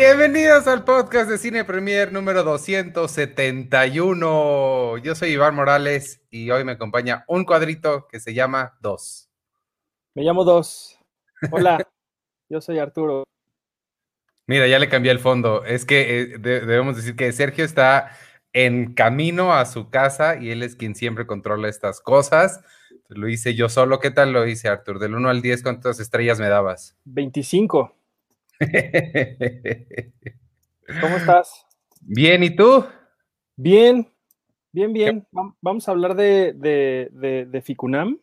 Bienvenidos al podcast de Cine Premier número 271. Yo soy Iván Morales y hoy me acompaña un cuadrito que se llama Dos. Me llamo Dos. Hola, yo soy Arturo. Mira, ya le cambié el fondo. Es que eh, de- debemos decir que Sergio está en camino a su casa y él es quien siempre controla estas cosas. Lo hice yo solo. ¿Qué tal lo hice, Artur? Del 1 al 10, ¿cuántas estrellas me dabas? 25. ¿Cómo estás? Bien, ¿y tú? Bien, bien, bien. Vam- Vamos a hablar de, de, de, de Ficunam.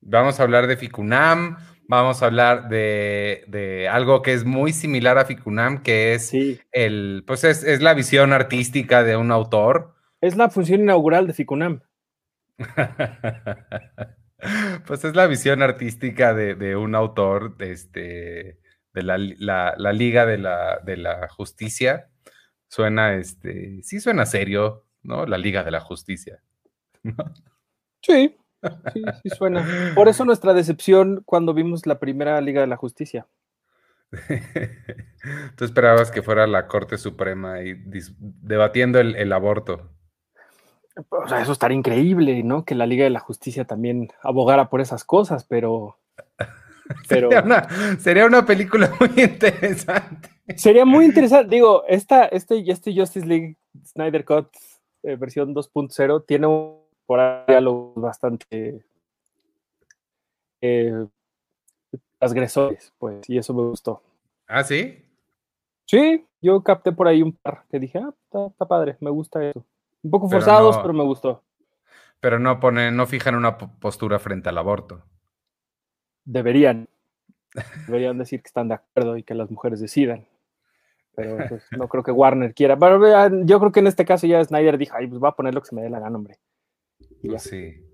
Vamos a hablar de Ficunam, vamos a hablar de, de algo que es muy similar a Ficunam, que es Sí. el, pues es, es la visión artística de un autor. Es la función inaugural de Ficunam. pues es la visión artística de, de un autor, de, este, de la, la- la Liga de la, de la Justicia. Suena, este, sí suena serio, ¿no? La Liga de la Justicia. Sí, sí, sí suena. Por eso nuestra decepción cuando vimos la primera Liga de la Justicia. Tú esperabas que fuera la Corte Suprema y debatiendo el, el aborto. O sea, eso estaría increíble, ¿no? Que la Liga de la Justicia también abogara por esas cosas, pero... Pero Sería, una, sería una película muy interesante. sería muy interesante. Digo, esta, este, este Justice League Snyder Cut eh, versión 2.0 tiene un, por ahí diálogos bastante eh, transgresores, pues, y eso me gustó. ¿Ah, sí? Sí, yo capté por ahí un par que dije, ah, está, está padre, me gusta eso. Un poco Pero forzados, no- pero me gustó. Pero no ponen, no fijan una po- postura frente al aborto. Deberían. Deberían decir que están de acuerdo y que las mujeres decidan. Pero pues, no creo que Warner quiera. Pero yo creo que en este caso ya Snyder dijo, ay, pues va a poner lo que se me dé la gana, hombre. Sí.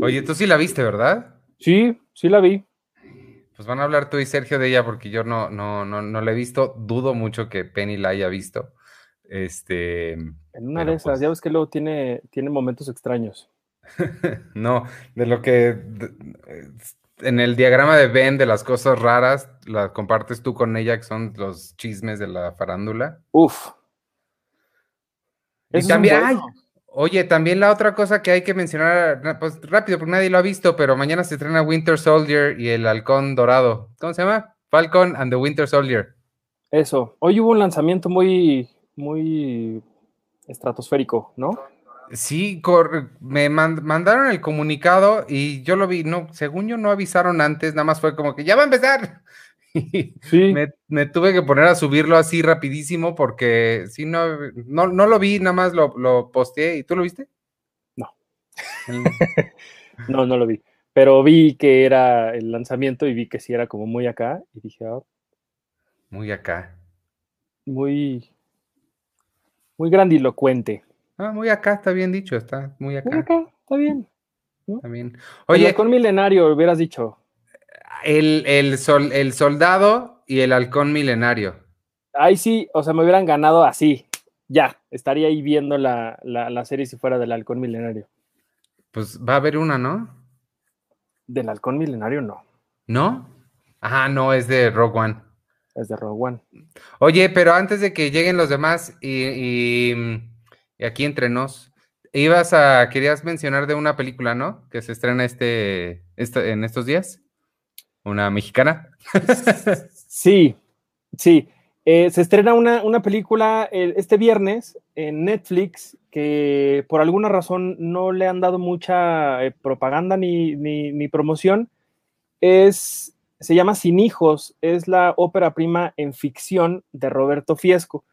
Oye, tú sí la viste, ¿verdad? Sí, sí la vi. Pues van a hablar tú y Sergio de ella porque yo no, no, no, no la he visto. Dudo mucho que Penny la haya visto. Este, En una de esas, pues- ya ves que luego tiene, tiene momentos extraños. no, de lo que en el diagrama de Venn de las cosas raras, la compartes tú con ella, que son los chismes de la farándula. Uf. Y también, ay, oye, también la otra cosa que hay que mencionar, na- pues rápido, porque nadie lo ha visto, pero mañana se estrena Winter Soldier y el Halcón Dorado. ¿Cómo se llama? Falcon and the Winter Soldier. Eso. Hoy hubo un lanzamiento muy, muy estratosférico, ¿no? Sí, me man- mandaron el comunicado y yo lo vi, no, según yo no avisaron antes, nada más fue como que ya va a empezar. Y Sí. me, me tuve que poner a subirlo así rapidísimo porque si no, no, no lo vi, nada más lo, lo posteé. ¿Y tú lo viste? No. No, no lo vi. Pero vi que era el lanzamiento y vi que sí era como muy acá. Y dije, ah, Muy acá. muy, muy grandilocuente. Ah, muy acá, está bien dicho, está muy Muy acá. acá, está bien. Está bien. Oye, con milenario hubieras dicho. el, el, sol, el soldado y el halcón milenario. Ay, sí, o sea, me hubieran ganado así. Ya, estaría ahí viendo la, la, la serie si fuera del halcón milenario. Pues va a haber una, ¿no? Del halcón milenario no, ¿No? Ah, no, es de Rogue One. es de Rogue One. Oye, pero antes de que lleguen los demás y, y- y aquí entre nos, ibas a, querías mencionar de una película, ¿no? Que se estrena este, este- en estos días. Una mexicana. Sí, sí. Eh, se estrena una, una película eh, este viernes en Netflix que por alguna razón no le han dado mucha eh, propaganda ni, ni- ni promoción. Es, se llama Sin Hijos, es la ópera prima en ficción de Roberto Fiesco.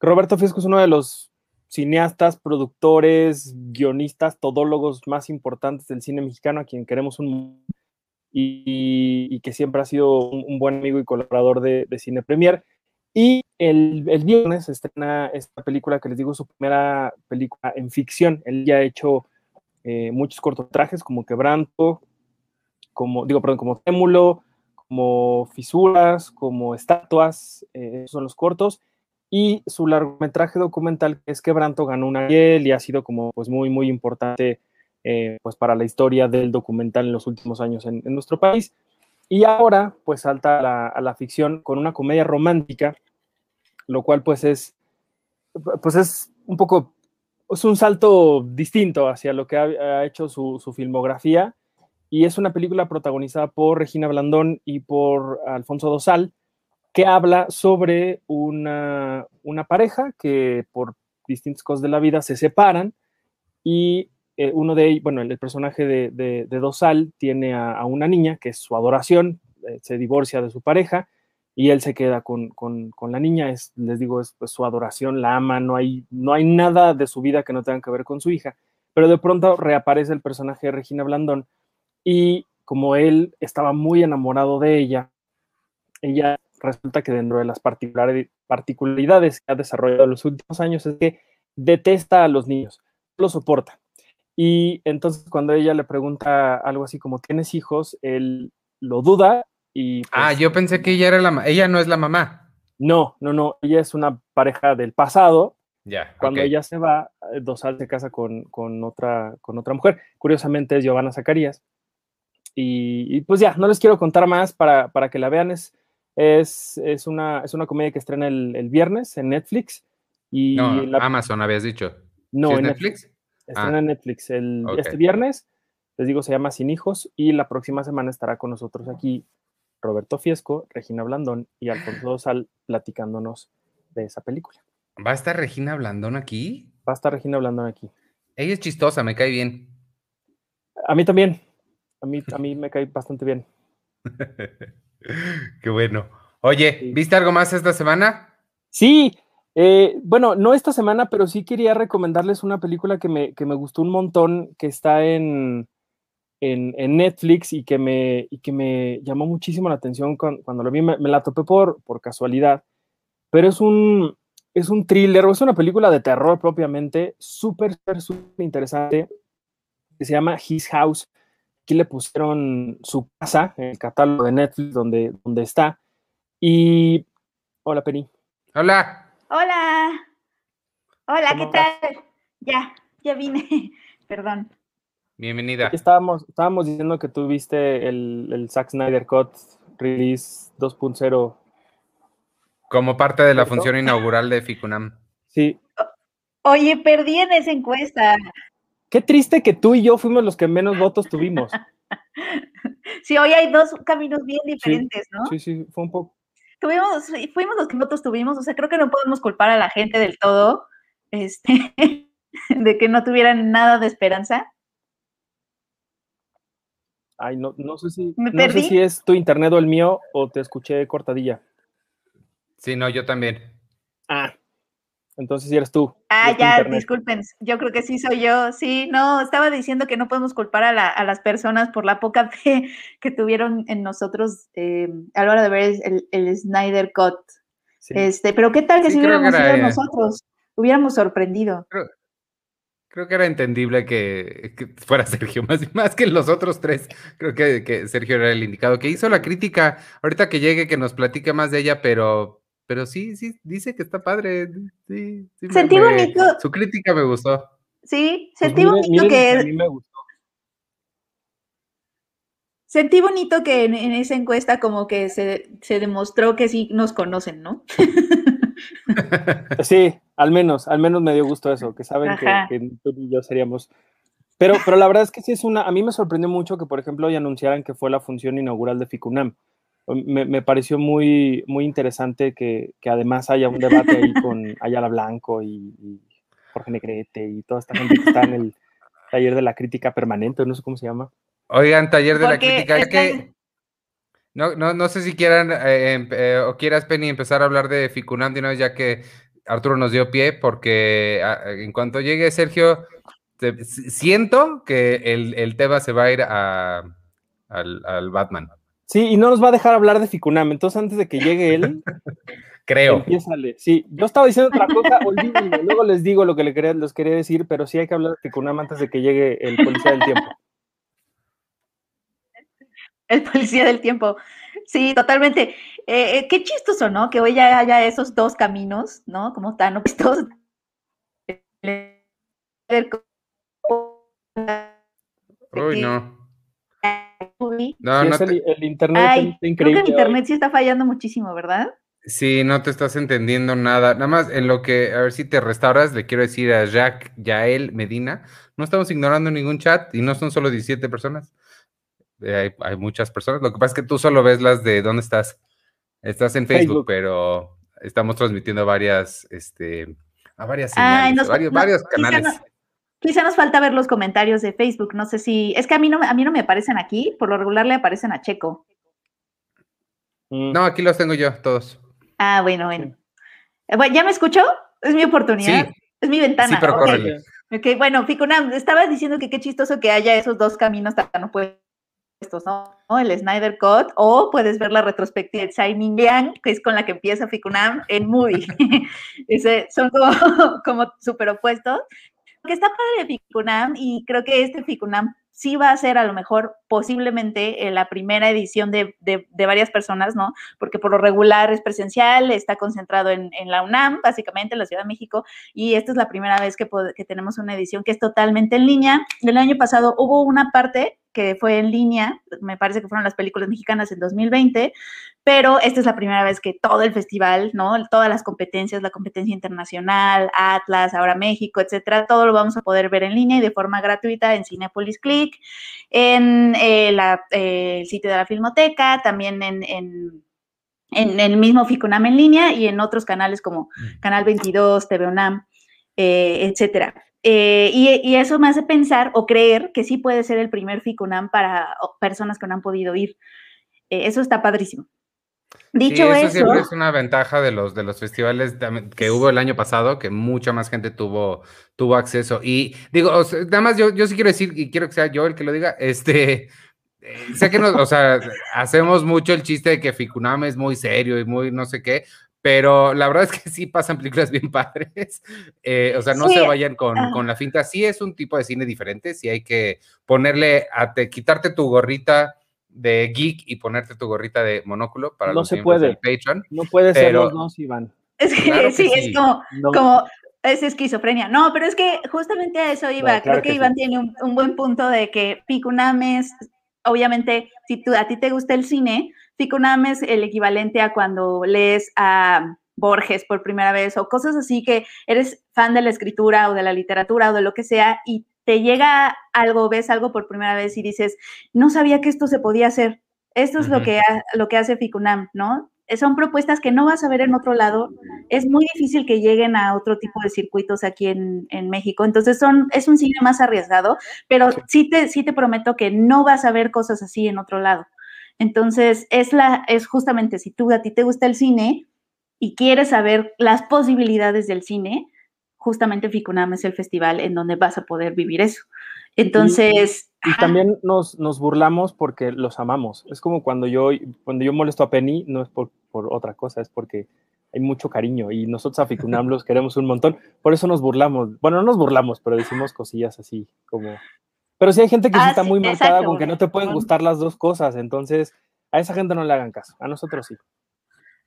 Roberto Fiesco es uno de los cineastas, productores, guionistas, todólogos más importantes del cine mexicano, a quien queremos un y, y que siempre ha sido un, buen amigo y colaborador de, Cine Premier. Y el, el viernes estrena esta película que les digo, su primera película en ficción. Él ya ha hecho eh, muchos cortometrajes como Quebranto, como, digo, perdón, como Témulo, como Fisuras, como Estatuas, eh, esos son los cortos. Y su largometraje documental, que es Quebranto, ganó una Ariel y ha sido como pues muy, muy importante eh, pues para la historia del documental en los últimos años en, nuestro país. Y ahora, pues salta a la, a la, ficción con una comedia romántica lo cual pues es, pues es un poco, es un salto distinto hacia lo que ha, hecho su, su, filmografía y es una película protagonizada por Regina Blandón y por Alfonso Dosal que habla sobre una, una pareja que por distintas cosas de la vida se separan y eh, uno de ellos, bueno, el, personaje de, de, Dosal tiene a, una niña que es su adoración, eh, se divorcia de su pareja y él se queda con, con, con la niña, es, les digo, es pues, su adoración, la ama, no hay, no hay nada de su vida que no tenga que ver con su hija, pero de pronto reaparece el personaje de Regina Blandón y como él estaba muy enamorado de ella, ella resulta que dentro de las particularidades que ha desarrollado en los últimos años es que detesta a los niños, lo soporta. Y entonces cuando ella le pregunta algo así como, ¿tienes hijos? Él lo duda ah, pues yo pensé que ella era la ella no es la mamá. No, no, no, ella es una pareja del pasado. Ya. Cuando ella se va, eh, Dosal se casa con, otra, con otra mujer. Curiosamente es Giovanna Zacarías. Y, pues ya, no les quiero contar más para, que la vean. Es, es, una, es una comedia que estrena el, viernes en Netflix. Y no, Amazon habías dicho. No, en Netflix. Estrena en Netflix el, este viernes. Les digo, se llama Sin Hijos. Y la próxima semana estará con nosotros aquí Roberto Fiesco, Regina Blandón y Alfonso Dosal platicándonos de esa película. ¿Va a estar Regina Blandón aquí? Va a estar Regina Blandón aquí. Ella es chistosa, me cae bien. A mí también. A mí, a mí me cae bastante bien. Qué bueno. Oye, ¿viste algo más esta semana? Sí, eh, bueno, no esta semana, pero sí quería recomendarles una película que me, que me gustó un montón, que está en, en, Netflix y que, me, y que me llamó muchísimo la atención cuando, lo vi, me, la topé por, por casualidad, pero es un, es un thriller o es una película de terror propiamente, súper, súper interesante, que se llama His House. Aquí le pusieron su casa, en el catálogo de Netflix donde, donde está. Y... Hola, Penny. Hola. Hola. Hola, ¿qué tal? Ya, ya vine. Perdón. Bienvenida. estábamos, estábamos diciendo que tú viste el, el Zack Snyder Cut Release 2.0. Como parte de la función inaugural de Ficunam. Sí. Oye, perdí en esa encuesta. Qué triste que tú y yo fuimos los que menos votos tuvimos. sí, hoy hay dos caminos bien diferentes, ¿no? Sí, sí, fue un poco. Tuvimos, fuimos los que votos tuvimos, o sea, creo que no podemos culpar a la gente del todo, este, de que no tuvieran nada de esperanza. Ay, no, no sé si no sé si es tu internet o el mío o te escuché cortadilla. Sí, no, yo también. Ah, entonces si eres tú. Ah, ya, disculpen, yo creo que sí soy yo. Sí, no, estaba diciendo que no podemos culpar a, las personas por la poca fe que tuvieron en nosotros eh, a la hora de ver el, Snyder Cut. Este, pero qué tal que si hubiéramos sido nosotros, hubiéramos sorprendido. Creo que era entendible que, fuera Sergio, más, más que los otros tres. Creo que, Sergio era el indicado. Que hizo la crítica, ahorita que llegue, que nos platique más de ella, pero, pero sí, sí, dice que está padre. Sí, sentí bonito. Su crítica me gustó. Sí, pues sentí bonito que. A mí me gustó. Sentí bonito que en, esa encuesta como que se, se demostró que sí nos conocen, ¿no? sí, al menos, al menos me dio gusto eso, que saben que, tú y yo seríamos. Pero, pero la verdad es que sí es una. A mí me sorprendió mucho que, por ejemplo, hoy anunciaran que fue la función inaugural de FICUNAM. Me, pareció muy, muy interesante que, además haya un debate ahí con Ayala Blanco y, Jorge Negrete y toda esta gente que está en el taller de la crítica permanente, no sé cómo se llama. Oigan, taller de la crítica, es que no, no, no sé si quieran eh, em, eh, o quieras, Penny, empezar a hablar de Ficunam de una vez, ya que Arturo nos dio pie, porque ah, en cuanto llegue Sergio, siento que el, tema se va a ir al, Batman. Sí, y no nos va a dejar hablar de Ficunam, entonces antes de que llegue él, creo. Empiézale. Sí, yo estaba diciendo otra cosa, olvídenlo, luego les digo lo que les quería, les quería decir, pero sí hay que hablar de Ficunam antes de que llegue el policía del tiempo. El policía del tiempo. Sí, totalmente. Eh, eh, qué chistoso, ¿no? Que hoy ya haya esos dos caminos, ¿no? Como tan opuestos. Uy, no. No, no el, internet está increíble. Creo que el internet sí está fallando muchísimo, ¿verdad? Sí, no te estás entendiendo nada. Nada más en lo que, a ver si te restauras, le quiero decir a Jack Yael Medina, no estamos ignorando ningún chat y no son solo 17 personas. Eh, hay, muchas personas. Lo que pasa es que tú solo ves las de dónde estás. Estás en Facebook, pero estamos transmitiendo varias, este, a varias señales, varios, canales. Quizá nos falta ver los comentarios de Facebook. No sé si. Es que a mí no, a mí no me aparecen aquí. Por lo regular le aparecen a Checo. Mm. No, aquí los tengo yo, todos. Ah, bueno, bueno. Eh, ¿Ya me escuchó? Es mi oportunidad. Es mi ventana. Sí, pero córrele. Ok, bueno, Ficunam, estabas diciendo que qué chistoso que haya esos dos caminos tan opuestos, ¿no? El Snyder Cut, o puedes ver la retrospectiva de Shining Yang, que es con la que empieza Ficunam en Movie. Ese, son como, como súper opuestos. Que está padre de Ficunam, y creo que este Ficunam sí va a ser a lo mejor posiblemente la primera edición de, varias personas, ¿no? Porque por lo regular es presencial, está concentrado en, la UNAM, básicamente en la Ciudad de México, y esta es la primera vez que, que tenemos una edición que es totalmente en línea. El año pasado hubo una parte que fue en línea, me parece que fueron las películas mexicanas en 2020, pero esta es la primera vez que todo el festival, ¿no? Todas las competencias, la competencia internacional, Atlas, ahora México, etcétera, todo lo vamos a poder ver en línea y de forma gratuita en Cinepolis Click, en eh, eh, el sitio de la Filmoteca, también en, en en el mismo FICUNAM en línea y en otros canales como mm. Canal 22, TV UNAM, eh, etcétera. Eh, y, eso me hace pensar o creer que sí puede ser el primer FICUNAM para personas que no han podido ir. Eh, eso está padrísimo. Dicho eso, siempre es una ventaja de los, de los festivales que hubo el año pasado, que mucha más gente tuvo, tuvo acceso. Y digo, nada más yo, yo sí quiero decir, y quiero que sea yo el que lo diga, este, eh, sé que nos, o sea, hacemos mucho el chiste de que Ficunam es muy serio y muy no sé qué, pero la verdad es que sí pasan películas bien padres. Eh, o sea, no se vayan ah. con, la finta. Sí es un tipo de cine diferente, sí hay que ponerle, a te, quitarte tu gorrita de geek y ponerte tu gorrita de monóculo para no se puede. Patreon. No puede ser los dos, Iván. Es que, sí, es como, es esquizofrenia. No, pero es que justamente a eso iba. Creo que, Iván tiene un, buen punto de que Picunames, obviamente, si tú, a ti te gusta el cine, Ficunam es el equivalente a cuando lees a Borges por primera vez o cosas así que eres fan de la escritura o de la literatura o de lo que sea y te llega algo, ves algo por primera vez y dices, no sabía que esto se podía hacer. Esto es lo, que lo que hace Ficunam, ¿no? Son propuestas que no vas a ver en otro lado. Es muy difícil que lleguen a otro tipo de circuitos aquí en, México. Entonces son, es un cine más arriesgado, pero sí te, sí te prometo que no vas a ver cosas así en otro lado. Entonces, es, la, es justamente si tú a ti te gusta el cine y quieres saber las posibilidades del cine, justamente Ficunam es el festival en donde vas a poder vivir eso. Entonces... Y, también nos, nos, burlamos porque los amamos. Es como cuando yo, cuando yo molesto a Penny, no es por, por otra cosa, es porque hay mucho cariño y nosotros a Ficunam los queremos un montón. Por eso nos burlamos. Bueno, no nos burlamos, pero decimos cosillas así como pero sí hay gente que sí ah, está muy marcada con que no te pueden gustar las dos cosas, entonces a esa gente no le hagan caso, a nosotros sí.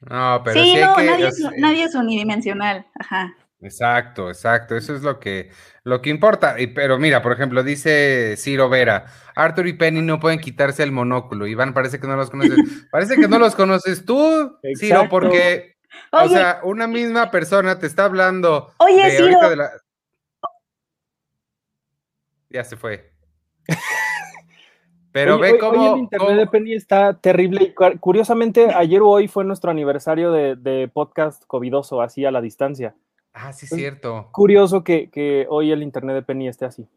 No, pero sí, no, nadie, es, nadie, es, unidimensional, ajá. Exacto, exacto, eso es lo que, lo que importa. Y, pero mira, por ejemplo, dice Ciro Vera, Arthur y Penny no pueden quitarse el monóculo. Iván, parece que no los conoces. parece que no los conoces tú, Ciro, porque, o sea, una misma persona te está hablando. Oye, Ciro. De la... Ya se fue. Pero ve cómo. el internet de Penny está terrible. Curiosamente, ayer o hoy fue nuestro aniversario de, podcast covidoso, así a la distancia. Ah, sí, es cierto. Curioso que, hoy el internet de Penny esté así.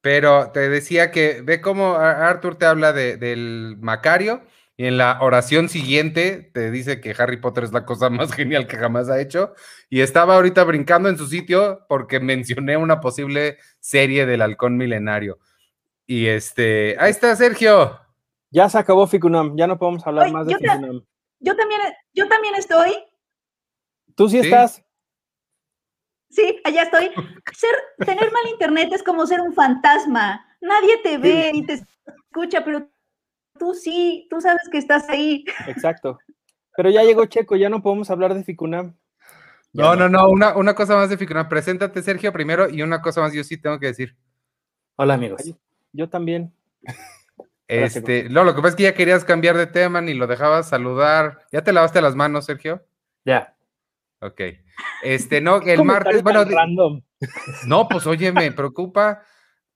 Pero te decía que ve cómo Arthur te habla del Macario y en la oración siguiente te dice que Harry Potter es la cosa más genial que jamás ha hecho. Y estaba ahorita brincando en su sitio porque mencioné una posible serie del halcón milenario. Y este, ahí está Sergio. Ya se acabó Ficunam, ya no podemos hablar más de Ficunam. yo también, yo también estoy. ¿Tú sí, estás? Sí, allá estoy. Ser, tener mal internet es como ser un fantasma. Nadie te ve ni te escucha, pero tú sí, tú sabes que estás ahí. Exacto. Pero ya llegó Checo, ya no podemos hablar de Ficunam. no, no, no, una, una, cosa más de Ficunam. Preséntate, Sergio, primero, y una cosa más yo sí tengo que decir. Hola, amigos. Yo también. Este, no, lo que pasa es que ya querías cambiar de tema, ni lo dejabas saludar. ¿Ya te lavaste las manos, Sergio? Ya. Ok. Este, no, el martes, bueno, no, pues oye, me preocupa.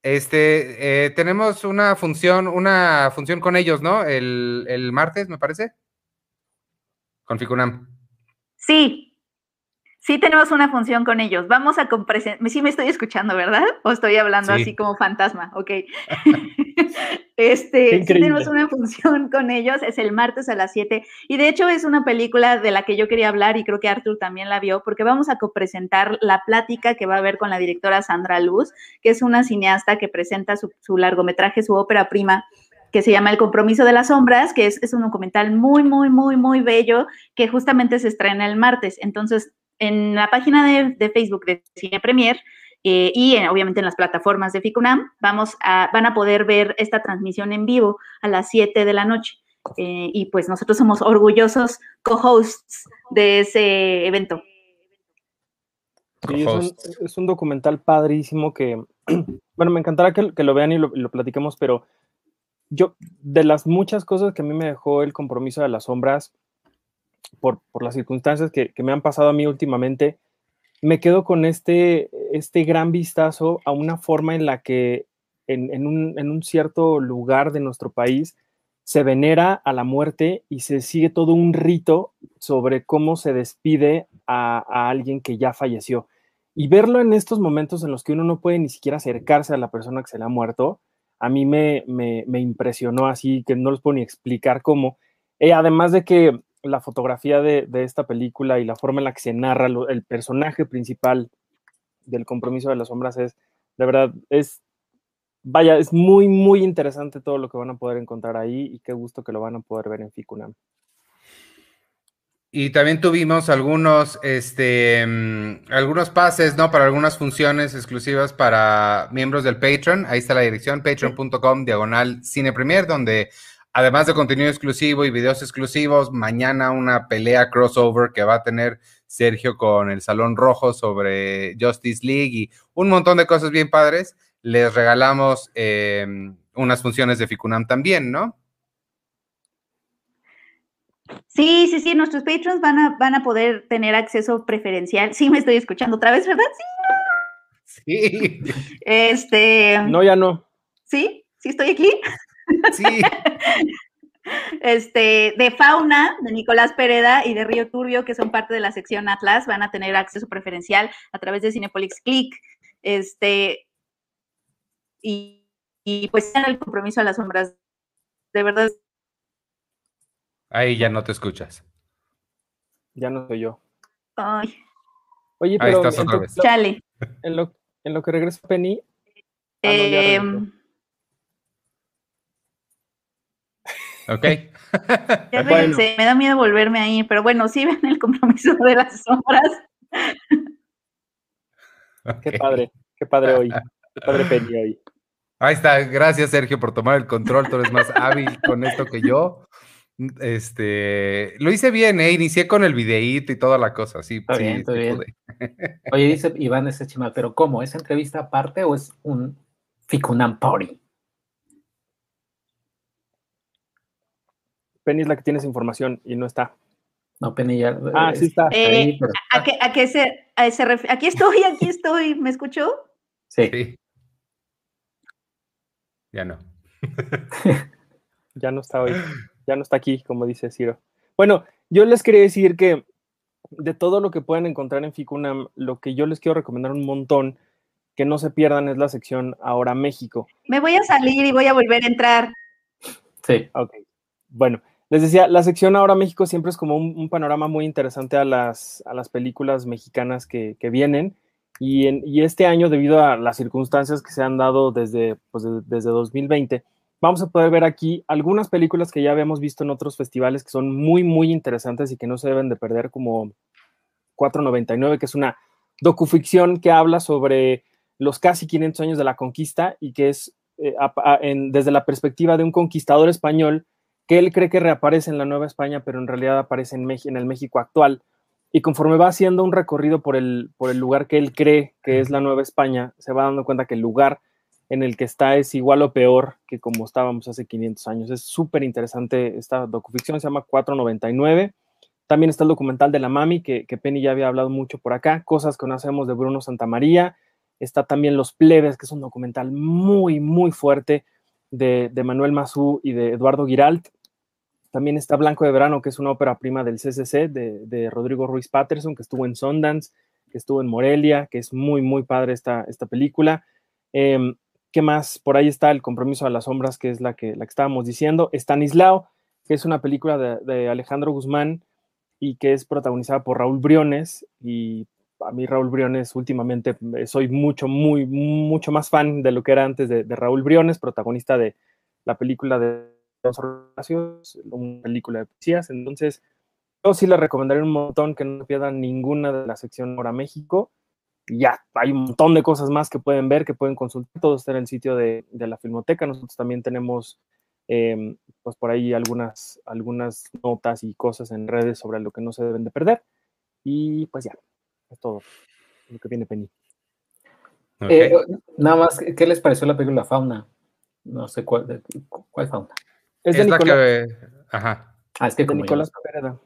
Este, eh, tenemos una función, una función con ellos, ¿no? El, el martes, me parece. Con Ficunam. Sí, Sí tenemos una función con ellos. Vamos a Sí me estoy escuchando, ¿verdad? O estoy hablando así como fantasma. Ok. este, sí tenemos una función con ellos. Es el martes a las 7. Y de hecho es una película de la que yo quería hablar y creo que Arthur también la vio porque vamos a copresentar la plática que va a haber con la directora Sandra Luz, que es una cineasta que presenta su, largometraje, su ópera prima que se llama El compromiso de las sombras, que es, es, un documental muy, muy, muy, muy bello, que justamente se estrena el martes. Entonces, en la página de, Facebook de Cine Premier eh, y obviamente en las plataformas de FICUNAM, vamos a, van a poder ver esta transmisión en vivo a las 7 de la noche. Eh, y pues nosotros somos orgullosos co-hosts de ese evento. Sí, es un, documental padrísimo que, bueno, me encantará que, lo vean y lo, lo, platiquemos, pero yo, de las muchas cosas que a mí me dejó el compromiso de las sombras, por, las circunstancias que, me han pasado a mí últimamente, me quedo con este, este gran vistazo a una forma en la que en, un, cierto lugar de nuestro país se venera a la muerte y se sigue todo un rito sobre cómo se despide a, alguien que ya falleció. Y verlo en estos momentos en los que uno no puede ni siquiera acercarse a la persona que se le ha muerto, a mí me, impresionó así, que no les puedo ni explicar cómo. Eh, además de que la fotografía de, esta película y la forma en la que se narra el personaje principal del compromiso de las sombras es, de verdad, es, vaya, es muy, muy interesante todo lo que van a poder encontrar ahí y qué gusto que lo van a poder ver en Ficunam. Y también tuvimos algunos, este, mm, algunos pases, ¿no? Para algunas funciones exclusivas para miembros del Patreon. Ahí está la dirección, patreon.com, diagonal cine premier, donde Además de contenido exclusivo y videos exclusivos, mañana una pelea crossover que va a tener Sergio con el Salón Rojo sobre Justice League y un montón de cosas bien padres. Les regalamos em, unas funciones de Ficunam también, ¿no? Sí, sí, sí, nuestros patrons van a, van a poder tener acceso preferencial. Sí, me estoy escuchando otra vez, ¿verdad? Sí. Sí. Este. No, ya no. ¿Sí? ¿Sí estoy aquí? Sí. Este, de Fauna, de Nicolás Pereda y de Río Turbio, que son parte de la sección Atlas, van a tener acceso preferencial a través de Cinepolix Click. Este, y, y pues en el compromiso a las sombras. De verdad. Ahí ya no te escuchas. Ya no soy yo. Ay. Oye, pero Ahí estás otra vez. Chale. En lo, en lo que regresa Penny. Ah, Ok. me da miedo volverme ahí, pero bueno, sí ven el compromiso de las sombras. Qué padre, qué padre hoy. Qué padre Penny hoy. Ahí está, gracias Sergio por tomar el control, tú eres más hábil con esto que yo. Este, lo hice bien, ¿eh? inicié con el videíto y toda la cosa, sí. Está bien, está bien. Oye, dice Iván ese chimal, pero ¿cómo? ¿Es entrevista aparte o es un Ficunam Party? Penny es la que tienes información y no está. No, Penny ya. Ah, sí está. Eh, ¿a, qué, a, qué, se, a ese Aquí estoy, aquí estoy. ¿Me escuchó? Sí. Ya no. ya no está hoy. Ya no está aquí, como dice Ciro. Bueno, yo les quería decir que de todo lo que pueden encontrar en Ficunam, lo que yo les quiero recomendar un montón, que no se pierdan, es la sección Ahora México. Me voy a salir y voy a volver a entrar. Sí. Ok. Bueno, les decía, la sección Ahora México siempre es como un, panorama muy interesante a las, a las películas mexicanas que, vienen. Y, en, este año, debido a las circunstancias que se han dado desde, pues, desde 2020, vamos a poder ver aquí algunas películas que ya habíamos visto en otros festivales que son muy, muy interesantes y que no se deben de perder, como 499, que es una docuficción que habla sobre los casi 500 años de la conquista y que es eh, desde la perspectiva de un conquistador español que él cree que reaparece en la Nueva España, pero en realidad aparece en, en el México actual. Y conforme va haciendo un recorrido por el, por el lugar que él cree que es la Nueva España, se va dando cuenta que el lugar en el que está es igual o peor que como estábamos hace 500 años. Es súper interesante esta docuficción, se llama 499. También está el documental de la Mami, que, que Penny ya había hablado mucho por acá, cosas que no hacemos de Bruno Santamaría. Está también Los Plebes, que es un documental muy, muy fuerte de, de Manuel Mazú y de Eduardo Giralt. También está Blanco de Verano, que es una ópera prima del CCC de, de Rodrigo Ruiz Patterson, que estuvo en Sundance, que estuvo en Morelia, que es muy, muy padre esta, esta película. Eh, ¿Qué más? Por ahí está El Compromiso a las Sombras, que es la que, la que estábamos diciendo. Stanislao, que es una película de, Alejandro Guzmán y que es protagonizada por Raúl Briones. Y a mí Raúl Briones últimamente eh, soy mucho, muy, mucho más fan de lo que era antes de Raúl Briones, protagonista de la película de Los Horaciosos, una película de poesías. Entonces, yo sí les recomendaría un montón que no pierdan ninguna de la sección Hora México. Y ya, hay un montón de cosas más que pueden ver, que pueden consultar. Todo está en el sitio de, de la Filmoteca. Nosotros también tenemos, eh, pues por ahí algunas, algunas notas y cosas en redes sobre lo que no se deben de perder. Y pues ya, es todo lo que viene Penny. Okay. Eh, nada más, ¿qué les pareció la película Fauna? No sé cuál, cuál fauna. Es de Es la Nicolás, que. Ajá. Ah, es que de como yo Nicolás Pereda.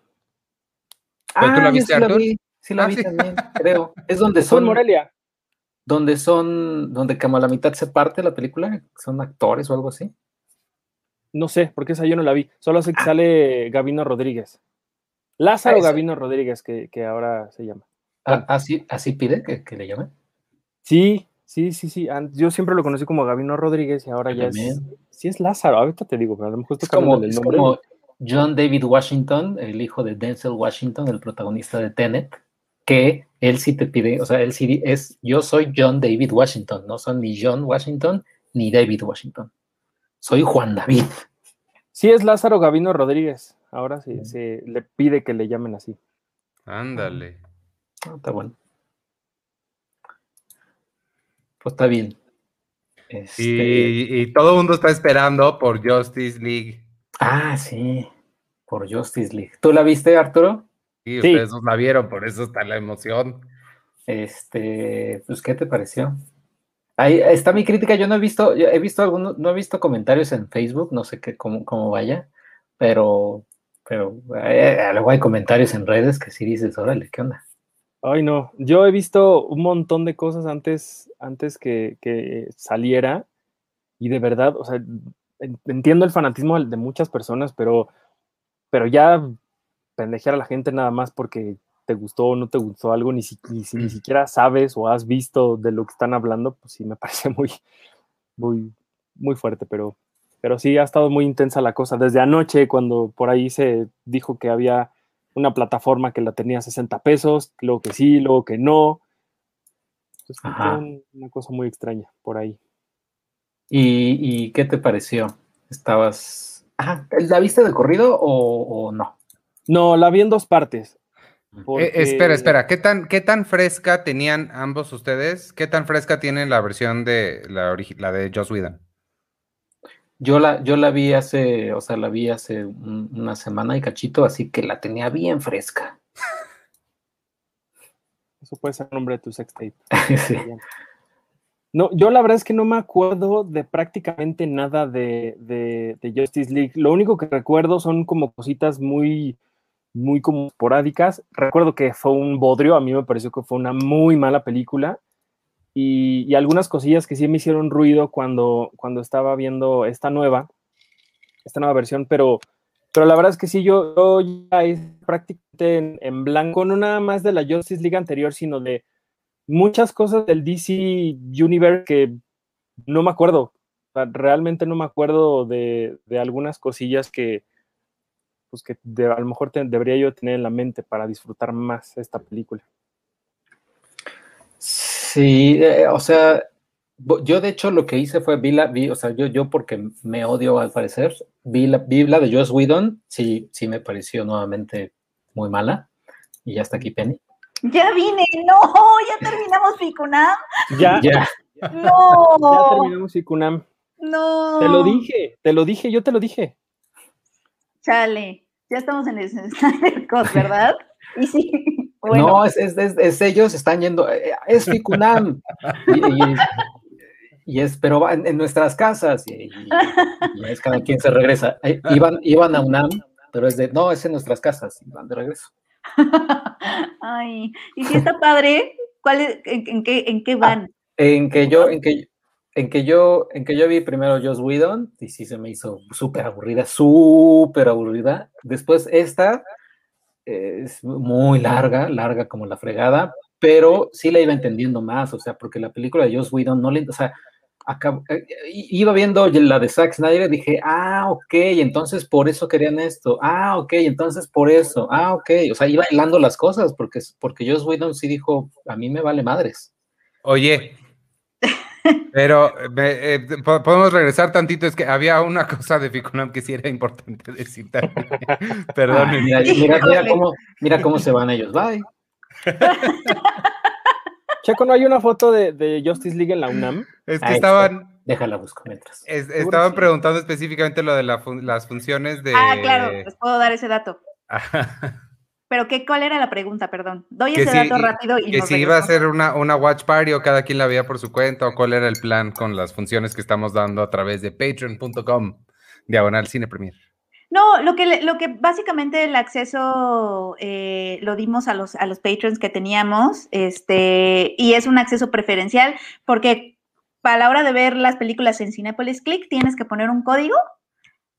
¿Pero tú la Ah, yo viste, sí la Arthur? vi, sí la Ah, vi sí. también, creo. Es donde son, Morelia. donde son, donde como a la mitad se parte la película, son actores o algo así. No sé, porque esa yo no la vi. Solo sé que sale Gavino Rodríguez. Lázaro Ah, ese. Gavino Rodríguez, que, que ahora se llama. Ah, así, así pide que, que le llamen. Sí, sí, sí, sí. Yo siempre lo conocí como Gavino Rodríguez y ahora ya es. Sí, es Lázaro. Ahorita te digo, pero a lo mejor Es como, el es nombre. como John David Washington, el hijo de Denzel Washington, el protagonista de Tenet, que él sí te pide, o sea, él sí es, yo soy John David Washington, no son ni John Washington ni David Washington. Soy Juan David. Sí, es Lázaro Gavino Rodríguez. Ahora sí, se le pide que le llamen así. Ándale. Ah, está bueno. Pues está bien. Este, Y, y todo el mundo está esperando por Justice League. Ah, sí, por Justice League. ¿Tú la viste, Arturo? Sí, Sí. ustedes no la vieron, por eso está la emoción. Este, pues, ¿qué te pareció? Ahí está mi crítica. Yo no he visto, yo he visto algunos, no he visto comentarios en Facebook, no sé qué, cómo, cómo vaya, pero, pero eh, luego hay comentarios en redes que sí dices, órale, ¿qué onda? Ay, no. Yo he visto un montón de cosas antes, antes que, que saliera. Y de verdad, o sea, en- entiendo el fanatismo de muchas personas, pero, pero ya pendejear a la gente nada más porque te gustó o no te gustó algo, ni, si, ni, si- ni siquiera sabes o has visto de lo que están hablando, pues sí me parece muy, muy, muy fuerte, pero, pero sí ha estado muy intensa la cosa. Desde anoche, cuando por ahí se dijo que había una plataforma que la tenía a 60 pesos, luego que sí, luego que no. Pues fue Ajá. una cosa muy extraña por ahí. ¿Y, y qué te pareció? ¿Estabas... Ah, ¿la viste de corrido o, o no? No, la vi en dos partes. Eh, espera, espera, ¿qué tan, ¿qué tan fresca tenían ambos ustedes? ¿Qué tan fresca tienen la versión de la, la de Joss Whedon? Yo la, yo la vi hace, o sea, la vi hace un- una semana y cachito, así que la tenía bien fresca. Eso puede ser el nombre de tu sex tape. Sí. No, yo la verdad es que no me acuerdo de prácticamente nada de, de- de Justice League. Lo único que recuerdo son como cositas muy, muy como esporádicas. Recuerdo que fue un bodrio, a mí me pareció que fue una muy mala película. Y, algunas cosillas que sí me hicieron ruido cuando, cuando estaba viendo esta nueva, esta nueva versión, pero, pero la verdad es que sí, yo, yo ya es prácticamente en, blanco, no nada más de la Justice League anterior, sino de muchas cosas del DC Universe que no me acuerdo. Realmente no me acuerdo de, de algunas cosillas que, pues que de- a lo mejor te- debería yo tener en la mente para disfrutar más esta película. Sí, eh, o sea, yo de hecho lo que hice fue, vi la, vi, o sea, yo, yo porque me odio al parecer, vi la, vi la de Joss Whedon, sí, sí me pareció nuevamente muy mala, y ya está aquí Penny. Ya vine, no, ya terminamos Picunam. Ya, ya, Ya, No, terminamos Ikunam. no. Te lo dije, te lo dije, yo te lo dije. Chale, ya estamos en el Snyder Cut, ¿verdad? Y sí, bueno, no, es, es, es- es ellos están yendo, eh, es Ficunam, y, y- y es, pero va en, en nuestras casas, y, y- es cada quien se regresa. Eh, Iban, iban a UNAM pero es de, no, es en nuestras casas, y van de regreso. Ay, y si está padre, ¿cuál es, en, qué, en qué van? En que yo, en que, en que yo, en que yo vi primero Joss Whedon, y sí se me hizo súper aburrida, súper aburrida. Después esta es muy larga, larga como la fregada, pero sí la iba entendiendo más, o sea, porque la película de Joss Whedon no le, o sea, eh, iba viendo la de Zack Snyder y dije, ah, ok, entonces por eso querían esto, ah, ok, entonces por eso, ah, ok, o sea, iba hilando las cosas, porque, porque Joss Whedon sí dijo, a mí me vale madres. Oye, pero eh, podemos regresar tantito, es que había una cosa de Ficunam que sí era importante decir también. Perdón. Ah, mira, mira, cómo, mira cómo se van ellos, bye. Checo, ¿no hay una foto de, Justice League en la UNAM? Es que estaban... Déjala busco mientras. estaban preguntando específicamente lo de las funciones de... Ah, claro, les puedo dar ese dato. Pero ¿qué, ¿cuál era la pregunta? Perdón. Doy ese dato rápido y Que si iba a ser una, una watch party o cada quien la veía por su cuenta o cuál era el plan con las funciones que estamos dando a través de patreon.com, diagonal cine premier. No, lo que, lo que básicamente el acceso eh, lo dimos a los, a los patrons que teníamos, este, y es un acceso preferencial, porque para la hora de ver las películas en Cinepolis Click tienes que poner un código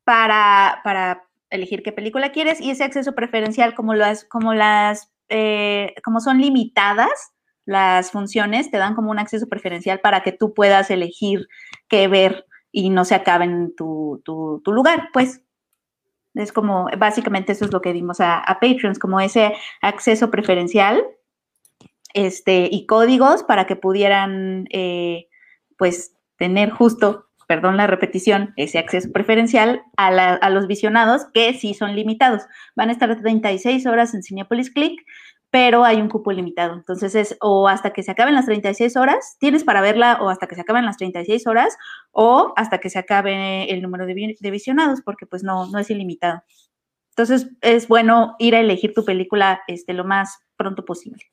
para, para elegir qué película quieres, y ese acceso preferencial, como las, como las, eh, como son limitadas las funciones, te dan como un acceso preferencial para que tú puedas elegir qué ver y no se acabe en tu, tu, lugar, pues. Es como, básicamente eso es lo que dimos a, a Patreons, como ese acceso preferencial este, y códigos para que pudieran, eh, pues, tener justo, perdón la repetición, ese acceso preferencial a, los visionados que sí son limitados. Van a estar 36 horas en Cinepolis Click pero hay un cupo limitado. Entonces es o hasta que se acaben las 36 horas, tienes para verla o hasta que se acaben las 36 horas o hasta que se acabe el número de, visionados, porque pues no, no es ilimitado. Entonces es bueno ir a elegir tu película este, lo más pronto posible.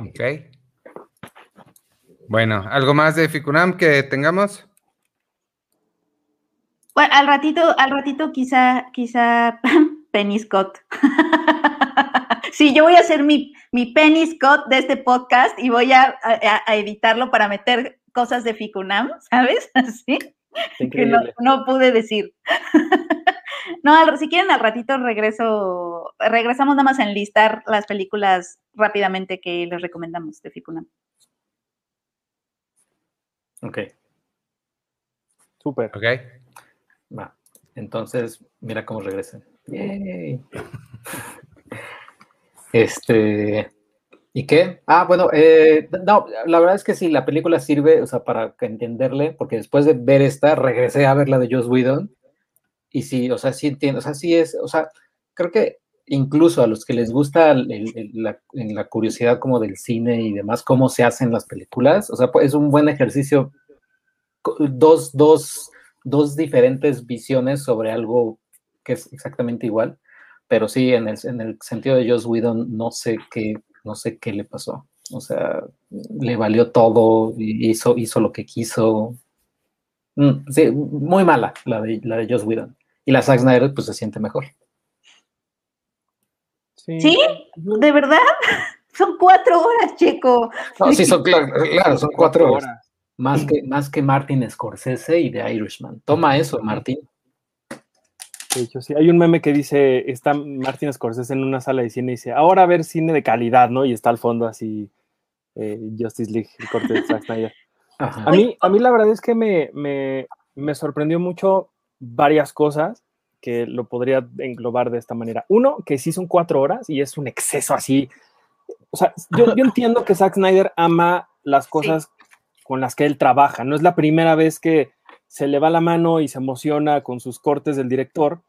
Ok. Bueno, ¿algo más de Ficunam que tengamos? Bueno, al ratito, al ratito quizá, quizá Penny Scott. sí, yo voy a hacer mi, mi Penny Scott de este podcast y voy a, editarlo para meter cosas de Ficunam, ¿sabes? Así que no, pude decir. no, si quieren al ratito regreso, regresamos nada más a enlistar las películas rápidamente que les recomendamos de Ficunam. Ok. Súper. Ok. Va. Entonces, mira cómo regresan. Este. ¿Y qué? Ah, bueno, eh, no, la verdad es que sí, la película sirve, o sea, para entenderle, porque después de ver esta, regresé a ver la de Joss Whedon, y sí, o sea, sí entiendo, o sea, sí es, o sea, creo que incluso a los que les gusta la, la, curiosidad como del cine y demás, cómo se hacen las películas, o sea, pues, es un buen ejercicio, dos, dos, dos diferentes visiones sobre algo que es exactamente igual, pero sí, en el, en el sentido de Joss Whedon, no sé qué, no sé qué le pasó. O sea, le valió todo, hizo, lo que quiso. Mm, sí, muy mala la de, la Joss Whedon. Y la Zack Snyder, pues se siente mejor. Sí. ¿De verdad? Son cuatro horas, chico. No, sí, son claro, claro son cuatro horas. Más que, más que Martin Scorsese y The Irishman. Toma eso, Martin. De hecho, sí. Hay un meme que dice, está Martin Scorsese en una sala de cine y dice, ahora a ver cine de calidad, ¿no? Y está al fondo así eh, Justice League, el corte de Zack Snyder. A mí, a mí la verdad es que me, me, me, sorprendió mucho varias cosas que lo podría englobar de esta manera. Uno, que sí son cuatro horas y es un exceso así. O sea, yo, yo entiendo que Zack Snyder ama las cosas con las que él trabaja. No es la primera vez que se le va la mano y se emociona con sus cortes del director,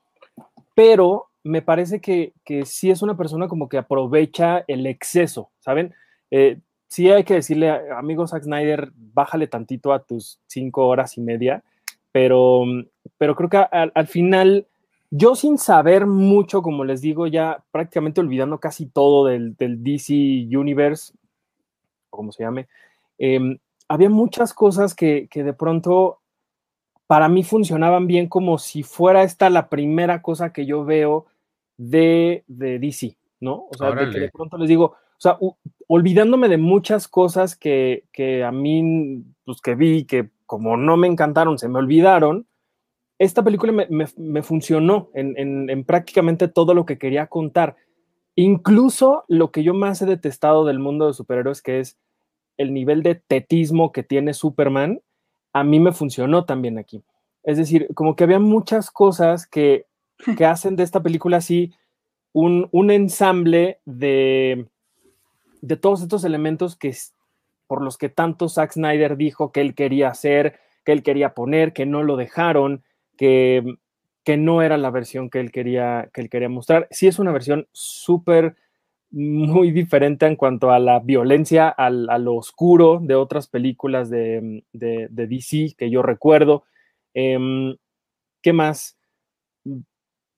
pero me parece que, que sí es una persona como que aprovecha el exceso, ¿saben? Eh, sí hay que decirle, amigo Zack Snyder, bájale tantito a tus cinco horas y media, pero, pero creo que al final, yo sin saber mucho, como les digo, ya prácticamente olvidando casi todo del, del DC Universe, o como se llame, em, había muchas cosas que, que de pronto para mí funcionaban bien como si fuera esta la primera cosa que yo veo de, de DC, ¿no? O sea, de que de pronto les digo, o sea, olvidándome de muchas cosas que, que, a mí, pues que vi, que como no me encantaron, se me olvidaron, esta película me, me, me funcionó en, en, en, prácticamente todo lo que quería contar. Incluso lo que yo más he detestado del mundo de superhéroes, que es el nivel de tetismo que tiene Superman, a mí me funcionó también aquí. Es decir, como que había muchas cosas que, que hacen de esta película así un, un ensamble de, de todos estos elementos que por los que tanto Zack Snyder dijo que él quería hacer, que él quería poner, que no lo dejaron, que, que no era la versión que él quería, que él quería mostrar. Sí es una versión súper, muy diferente en cuanto a la violencia, al, a lo oscuro de otras películas de, de, DC que yo recuerdo. Eh, ¿Qué más?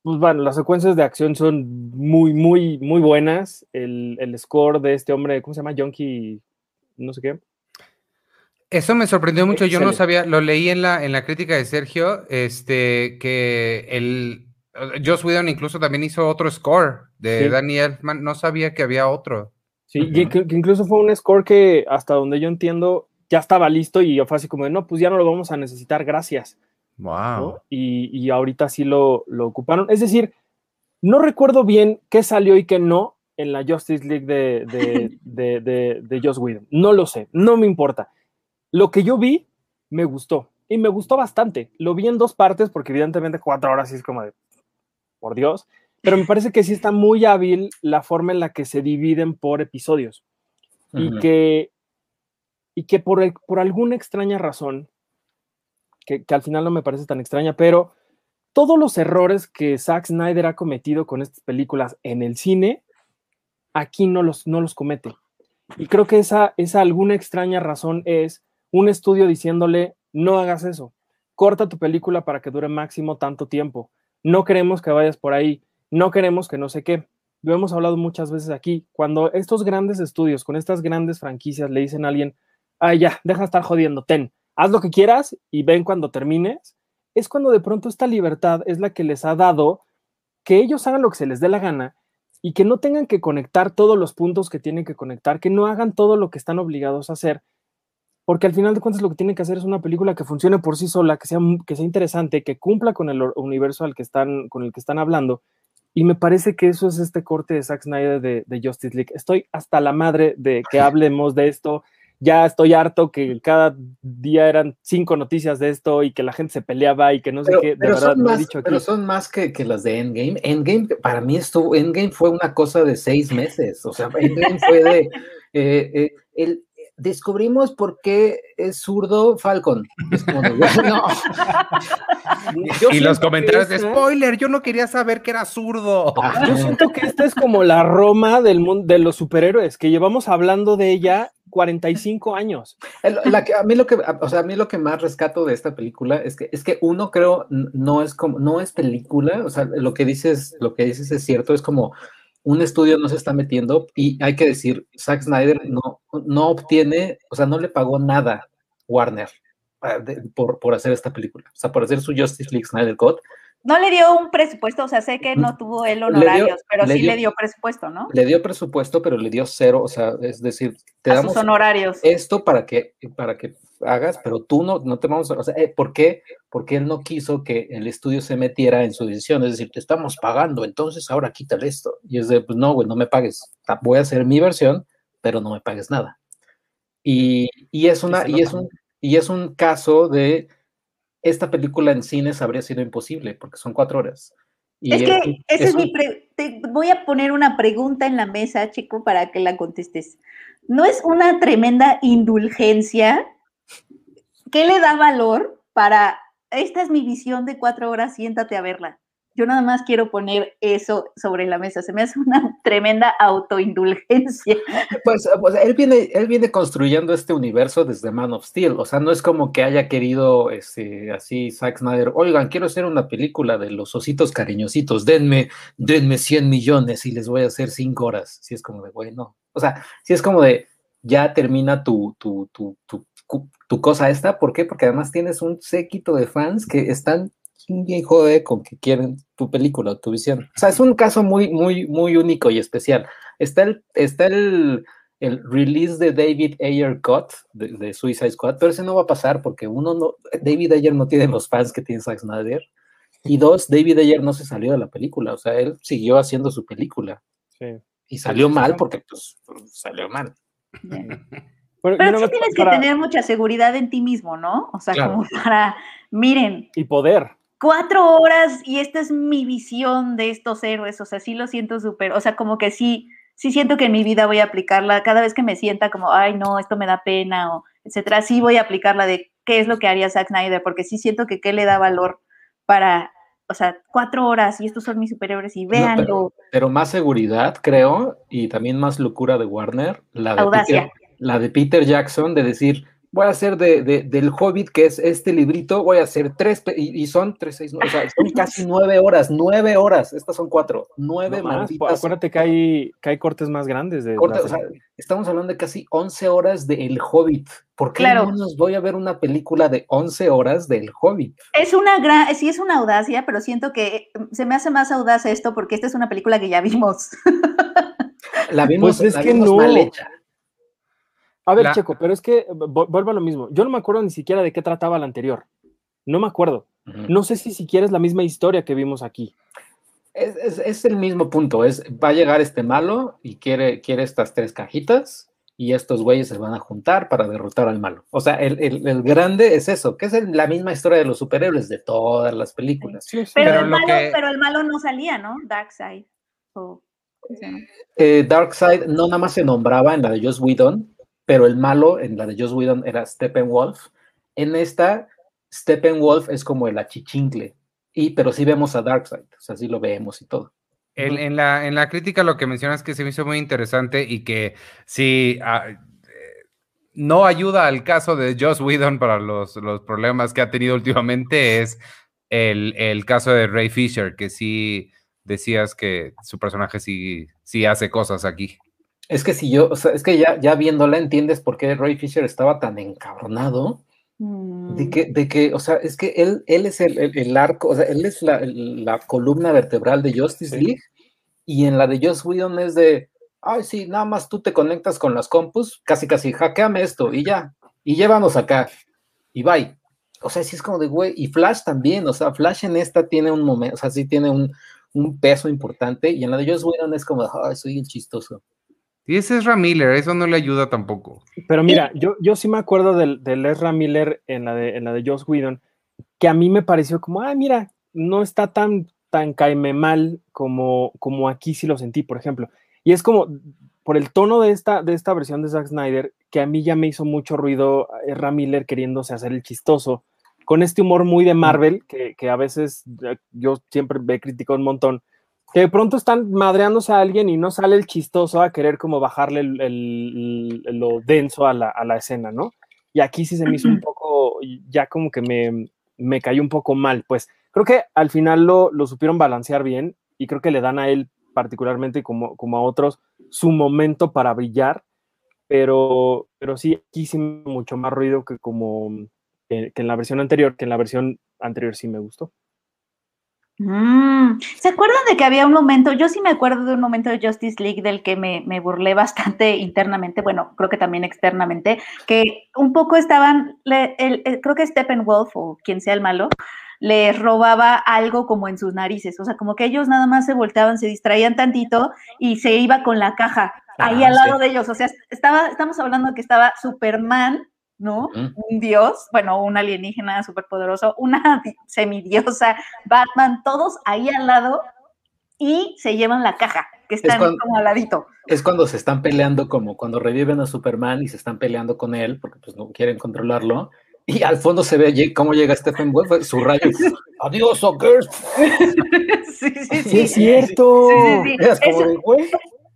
pues bueno, las secuencias de acción son muy, muy, muy buenas. El, el score de este hombre, ¿cómo se llama? Junkie, no sé qué. Eso me sorprendió mucho, yo no sabía, lo leí en la, en la crítica de Sergio, este, que el, Joss Whedon incluso también hizo otro score de sí. Danny Elfman, no sabía que había otro. Sí, uh -huh. que, que, incluso fue un score que hasta donde yo entiendo ya estaba listo y fue así como de, no, pues ya no lo vamos a necesitar, gracias. Wow. ¿no? Y, y, ahorita sí lo, lo, ocuparon. Es decir, no recuerdo bien qué salió y qué no en la Justice League de, de, de, de, de Joss Whedon. No lo sé, no me importa. Lo que yo vi me gustó y me gustó bastante. Lo vi en dos partes porque evidentemente cuatro horas sí es como de, por Dios, pero me parece que sí está muy hábil la forma en la que se dividen por episodios uh -huh. y que, y que por, el, por alguna extraña razón que, que, al final no me parece tan extraña, pero todos los errores que Zack Snyder ha cometido con estas películas en el cine, aquí no los, no los comete. Y creo que esa, esa alguna extraña razón es un estudio diciéndole, no hagas eso, corta tu película para que dure máximo tanto tiempo, no queremos que vayas por ahí, no queremos que no sé qué. Lo hemos hablado muchas veces aquí, cuando estos grandes estudios con estas grandes franquicias le dicen a alguien, ay ya, deja de estar jodiendo, ten, haz lo que quieras y ven cuando termines, es cuando de pronto esta libertad es la que les ha dado que ellos hagan lo que se les dé la gana y que no tengan que conectar todos los puntos que tienen que conectar, que no hagan todo lo que están obligados a hacer, porque al final de cuentas lo que tienen que hacer es una película que funcione por sí sola, que sea, que sea interesante, que cumpla con el universo al que están, con el que están hablando. Y me parece que eso es este corte de Zack Snyder de, de Justice League. Estoy hasta la madre de que hablemos de esto, ya estoy harto que cada día eran cinco noticias de esto y que la gente se peleaba y que no sé pero, qué, de pero verdad, son más, he dicho aquí. Pero son más que, que, las de Endgame. Endgame, para mí estuvo, Endgame fue una cosa de seis meses, o sea, Endgame fue de, eh, eh, el, descubrimos por qué es zurdo Falcon. Es como, no. y los comentarios de spoiler, yo no quería saber que era zurdo. Yo siento que esta es como la Roma del mundo de los superhéroes, que llevamos hablando de ella 45 años. La que, a mí lo que, o sea, a mí lo que más rescato de esta película es que, es que uno creo no es como, no es película, o sea, lo que dices, lo que dices es cierto, es como un estudio no se está metiendo y hay que decir, Zack Snyder no, no obtiene, o sea, no le pagó nada Warner por, por hacer esta película, o sea, por hacer su Justice League Snyder Cut, no le dio un presupuesto, o sea, sé que no tuvo el honorarios, dio, pero le sí dio, le dio presupuesto, ¿no? Le dio presupuesto, pero le dio cero, o sea, es decir, te a damos sus honorarios. esto para que, para que hagas, pero tú no, no te vamos a, o sea, eh, ¿por qué? Porque él no quiso que el estudio se metiera en su decisión, es decir, te estamos pagando, entonces ahora quítale esto. Y es de, pues no, güey, no me pagues, voy a hacer mi versión, pero no me pagues nada. Y, y es una, y es un, y es un caso de esta película en cines habría sido imposible porque son cuatro horas. Y es que ese es, es mi te voy a poner una pregunta en la mesa, chico, para que la contestes. ¿No es una tremenda indulgencia? ¿Qué le da valor para esta es mi visión de cuatro horas, siéntate a verla? Yo nada más quiero poner eso sobre la mesa. Se me hace una tremenda autoindulgencia. Pues, pues, él, viene, él viene construyendo este universo desde Man of Steel. O sea, no es como que haya querido este, así Zack Snyder, oigan, quiero hacer una película de los ositos cariñositos, denme, denme 100 millones y les voy a hacer 5 horas. Si es como de, bueno, o sea, si es como de, ya termina tu, tu, tu, tu tu cosa esta. ¿Por qué? Porque además tienes un séquito de fans que están bien jode con que quieren tu película o tu visión. O sea, es un caso muy, muy, muy único y especial. Está el, está el, el release de David Ayer Cut de, Suicide Squad, pero ese no va a pasar porque uno no, David Ayer no tiene los fans que tiene Zack Snyder. Y dos, David Ayer no se salió de la película, o sea, él siguió haciendo su película. Sí. Y salió mal porque pues salió mal. Pero sí tienes que tener mucha seguridad en ti mismo, ¿no? O sea, como para, miren. Y poder. Cuatro horas y esta es mi visión de estos héroes, o sea, sí lo siento súper, o sea, como que sí, sí siento que en mi vida voy a aplicarla, cada vez que me sienta como, ay, no, esto me da pena, o etcétera, sí voy a aplicarla de qué es lo que haría Zack Snyder, porque sí siento que qué le da valor para, o sea, cuatro horas y estos son mis superiores y véanlo. pero, más seguridad, creo, y también más locura de Warner, la de Audacia la de Peter Jackson, de decir, voy a hacer de, del Hobbit, que es este librito, voy a hacer tres, y, son tres, seis, o sea, son casi nueve horas, nueve horas, estas son cuatro, nueve más. Acuérdate que hay, que hay cortes más grandes. De estamos hablando de casi once horas de El Hobbit. ¿Por qué no nos voy a ver una película de once horas del Hobbit? Es una gran, sí es una audacia, pero siento que se me hace más audaz esto porque esta es una película que ya vimos. La vimos, pues es que no. mal hecha. A ver, Checo, pero es que vuelvo a lo mismo. Yo no me acuerdo ni siquiera de qué trataba la anterior. No me acuerdo. No sé si siquiera es la misma historia que vimos aquí. Es, el mismo punto. Es, va a llegar este malo y quiere, quiere estas tres cajitas y estos güeyes se van a juntar para derrotar al malo. O sea, el, grande es eso, que es la misma historia de los superhéroes de todas las películas. pero, el malo, pero, el malo, no salía, ¿no? Darkseid. Eh, Darkseid no nada más se nombraba en la de Joss Whedon, pero el malo en la de Joss Whedon era Steppenwolf. En esta, Steppenwolf es como el achichincle, y, pero sí vemos a Darkseid, o sea, sí lo vemos y todo. En, la, en la crítica lo que mencionas que se me hizo muy interesante y que sí ah, eh, no ayuda al caso de Joss Whedon para los, problemas que ha tenido últimamente es el, el, caso de Ray Fisher, que sí decías que su personaje sí, sí hace cosas aquí. Es que si yo, o sea, es que ya, ya viéndola entiendes por qué Roy Fisher estaba tan encabronado. De mm. que, de que, o sea, es que él, él es el, el, arco, o sea, él es la, la, columna vertebral de Justice League y en la de Joss Whedon es de, ay, sí, nada más tú te conectas con las compus, casi, casi, hackeame esto y ya, y llévanos acá, y bye. O sea, sí es como de, güey, y Flash también, o sea, Flash en esta tiene un momento, o sea, sí tiene un, un peso importante, y en la de Joss Whedon es como, ay, soy el chistoso. Y ese es Miller, eso no le ayuda tampoco. Pero mira, yo, yo sí me acuerdo del, del Ezra Miller en la, de, en la de Joss Whedon, que a mí me pareció como, ah, mira, no está tan, tan caime mal como, como aquí sí lo sentí, por ejemplo. Y es como, por el tono de esta, de esta versión de Zack Snyder, que a mí ya me hizo mucho ruido Ezra Miller queriéndose hacer el chistoso, con este humor muy de Marvel, que, que a veces yo siempre me critico un montón, que de pronto están madreándose a alguien y no sale el chistoso a querer como bajarle el, lo denso a la, a la, escena, ¿no? Y aquí sí se me hizo un poco, ya como que me, me cayó un poco mal, pues creo que al final lo, lo, supieron balancear bien y creo que le dan a él particularmente como, como a otros su momento para brillar, pero, pero sí, aquí sí mucho más ruido que como que en la versión anterior, que en la versión anterior sí me gustó. Mm, ¿Se acuerdan de que había un momento, yo sí me acuerdo de un momento de Justice League del que me, burlé bastante internamente, bueno, creo que también externamente, que un poco estaban, creo que Steppenwolf o quien sea el malo, le robaba algo como en sus narices, o sea, como que ellos nada más se volteaban, se distraían tantito y se iba con la caja ahí al lado de ellos, o sea, estaba, estamos hablando que estaba Superman ¿no? Un dios, bueno, un alienígena superpoderoso, una semidiosa, Batman, todos ahí al lado y se llevan la caja, que están como al ladito. Es cuando se están peleando, como cuando reviven a Superman y se están peleando con él, porque pues no quieren controlarlo. Y al fondo se ve cómo llega Stephen Wolf, su rayo. ¡Adiós, O'Girl! sí, sí, sí. es cierto. Sí,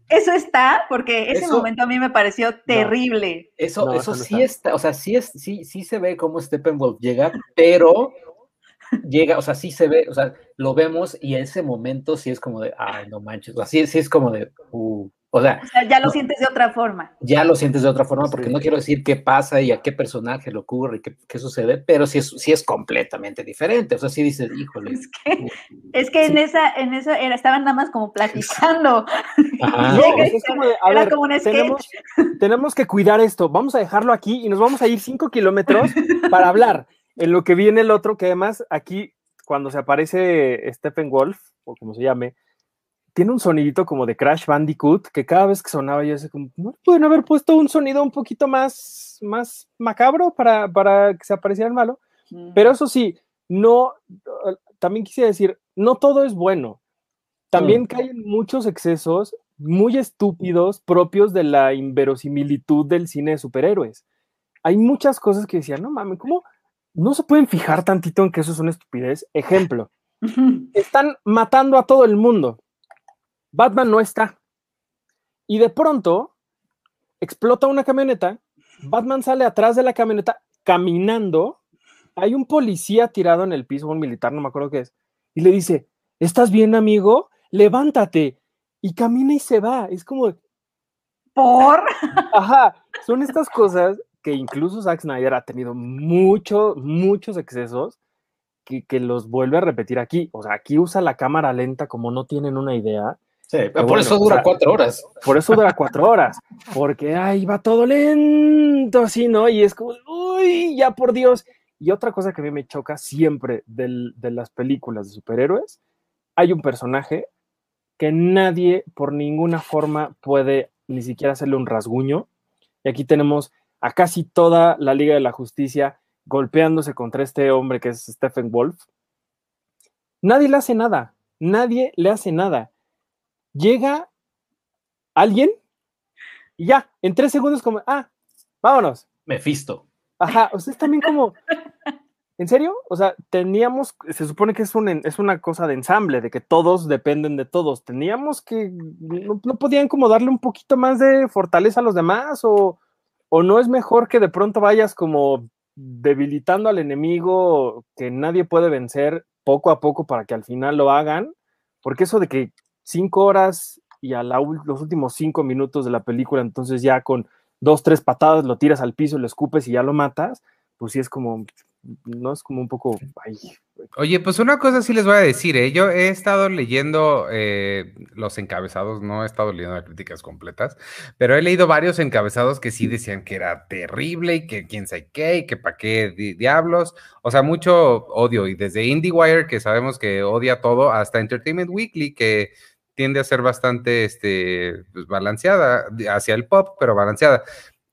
eso está, porque ese momento a mí me pareció terrible. eso, eso, sí está. o sea, sí es, sí, sí se ve cómo Steppenwolf llega, pero llega, o sea, sí se ve, o sea, lo vemos y ese momento sí es como de, ay, no manches, así sí es como de, uh, O sea, O sea, ya lo sientes de otra forma. ya lo sientes de otra forma, porque Sí. no quiero decir qué pasa y a qué personaje le ocurre y qué, qué sucede, pero sí es, sí es completamente diferente. O sea, sí dices, híjole. Es que, es que en esa, en eso era, estaban nada más como platicando. Ajá. No, Llega o y sea, es se- como de, a era ver, como un sketch. tenemos, tenemos que cuidar esto, vamos a dejarlo aquí y nos vamos a ir cinco kilómetros para hablar. En lo que viene el otro, que además aquí, cuando se aparece Stephen Wolf, o como se llame, tiene un sonidito como de Crash Bandicoot, que cada vez que sonaba yo decía como, ¿no pueden haber puesto un sonido un poquito más, más macabro para, para que se apareciera el malo? Mm. Pero eso sí, no, también quisiera decir, no todo es bueno. También Mm. caen muchos excesos muy estúpidos propios de la inverosimilitud del cine de superhéroes. Hay muchas cosas que decían, no mames, ¿cómo no se pueden fijar tantito en que eso es una estupidez? Ejemplo, están matando a todo el mundo. Batman no está. Y de pronto explota una camioneta, Batman sale atrás de la camioneta caminando, hay un policía tirado en el piso, un militar, no me acuerdo qué es, y le dice, ¿estás bien, amigo? Levántate. Y camina y se va. Es como, Por. ajá, son estas cosas que incluso Zack Snyder ha tenido mucho, muchos excesos que, que los vuelve a repetir aquí. O sea, aquí usa la cámara lenta como no tienen una idea. Sí, por bueno, eso o dura sea, cuatro horas. Por eso dura cuatro horas, porque ahí va todo lento, así, ¿no? Y es como, uy, ya por Dios. Y otra cosa que a mí me choca siempre del- de las películas de superhéroes, hay un personaje que nadie por ninguna forma puede ni siquiera hacerle un rasguño. Y aquí tenemos a casi toda la Liga de la Justicia golpeándose contra este hombre que es Stephen Wolf. Nadie le hace nada, nadie le hace nada. Llega alguien y ya, en tres segundos como, ah, vámonos. Mephisto. Ajá, o sea, es también como, ¿en serio? O sea, teníamos, se supone que es, un, es una cosa de ensamble, de que todos dependen de todos. Teníamos que, no, no podían como darle un poquito más de fortaleza a los demás o, o no es mejor que de pronto vayas como debilitando al enemigo que nadie puede vencer poco a poco para que al final lo hagan, porque eso de que cinco horas y a la los últimos cinco minutos de la película, entonces ya con dos, tres patadas lo tiras al piso, lo escupes y ya lo matas, pues sí es como, no es como un poco, ay, Oye, pues una cosa sí les voy a decir, ¿eh? yo he estado leyendo eh, los encabezados, no he estado leyendo las críticas completas, pero he leído varios encabezados que sí decían que era terrible y que quién sabe qué y que para qué di- diablos, o sea, mucho odio y desde IndieWire que sabemos que odia todo hasta Entertainment Weekly que tiende a ser bastante este, pues, balanceada hacia el pop, pero balanceada.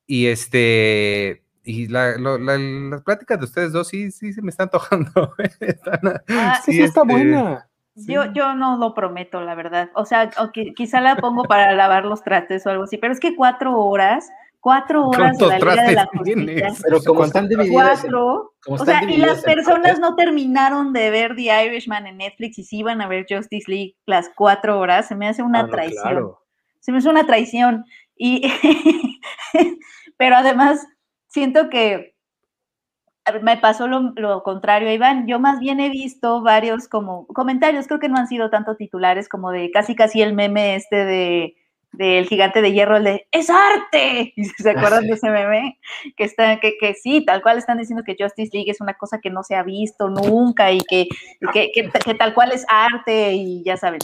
Y este, y la, lo- la- las pláticas de ustedes dos sí, sí se me están antojando. Están- Ah, sí, sí está este, buena. Yo, yo no lo prometo, la verdad. O sea, o qui- quizá la pongo para lavar los trastes o algo así, pero es que cuatro horas, cuatro horas de ¿Cuántos la Liga de la Justicia. Pero como están divididas, Cuatro. como O sea, y las personas no terminaron de ver The Irishman en Netflix y sí iban a ver Justice League las cuatro horas. Se me hace una Ah, no, traición. claro. se me hace una traición. Y, pero además, siento que me pasó lo, lo contrario Iván. Yo más bien he visto varios como comentarios, creo que no han sido tanto titulares como de casi casi el meme este de del gigante de hierro, el de ¡Es arte! ¿Y ¿Se acuerdan de ese meme? Que, está, que, que sí, tal cual están diciendo que Justice League es una cosa que no se ha visto nunca y que, y que, que- que tal cual es arte y ya saben.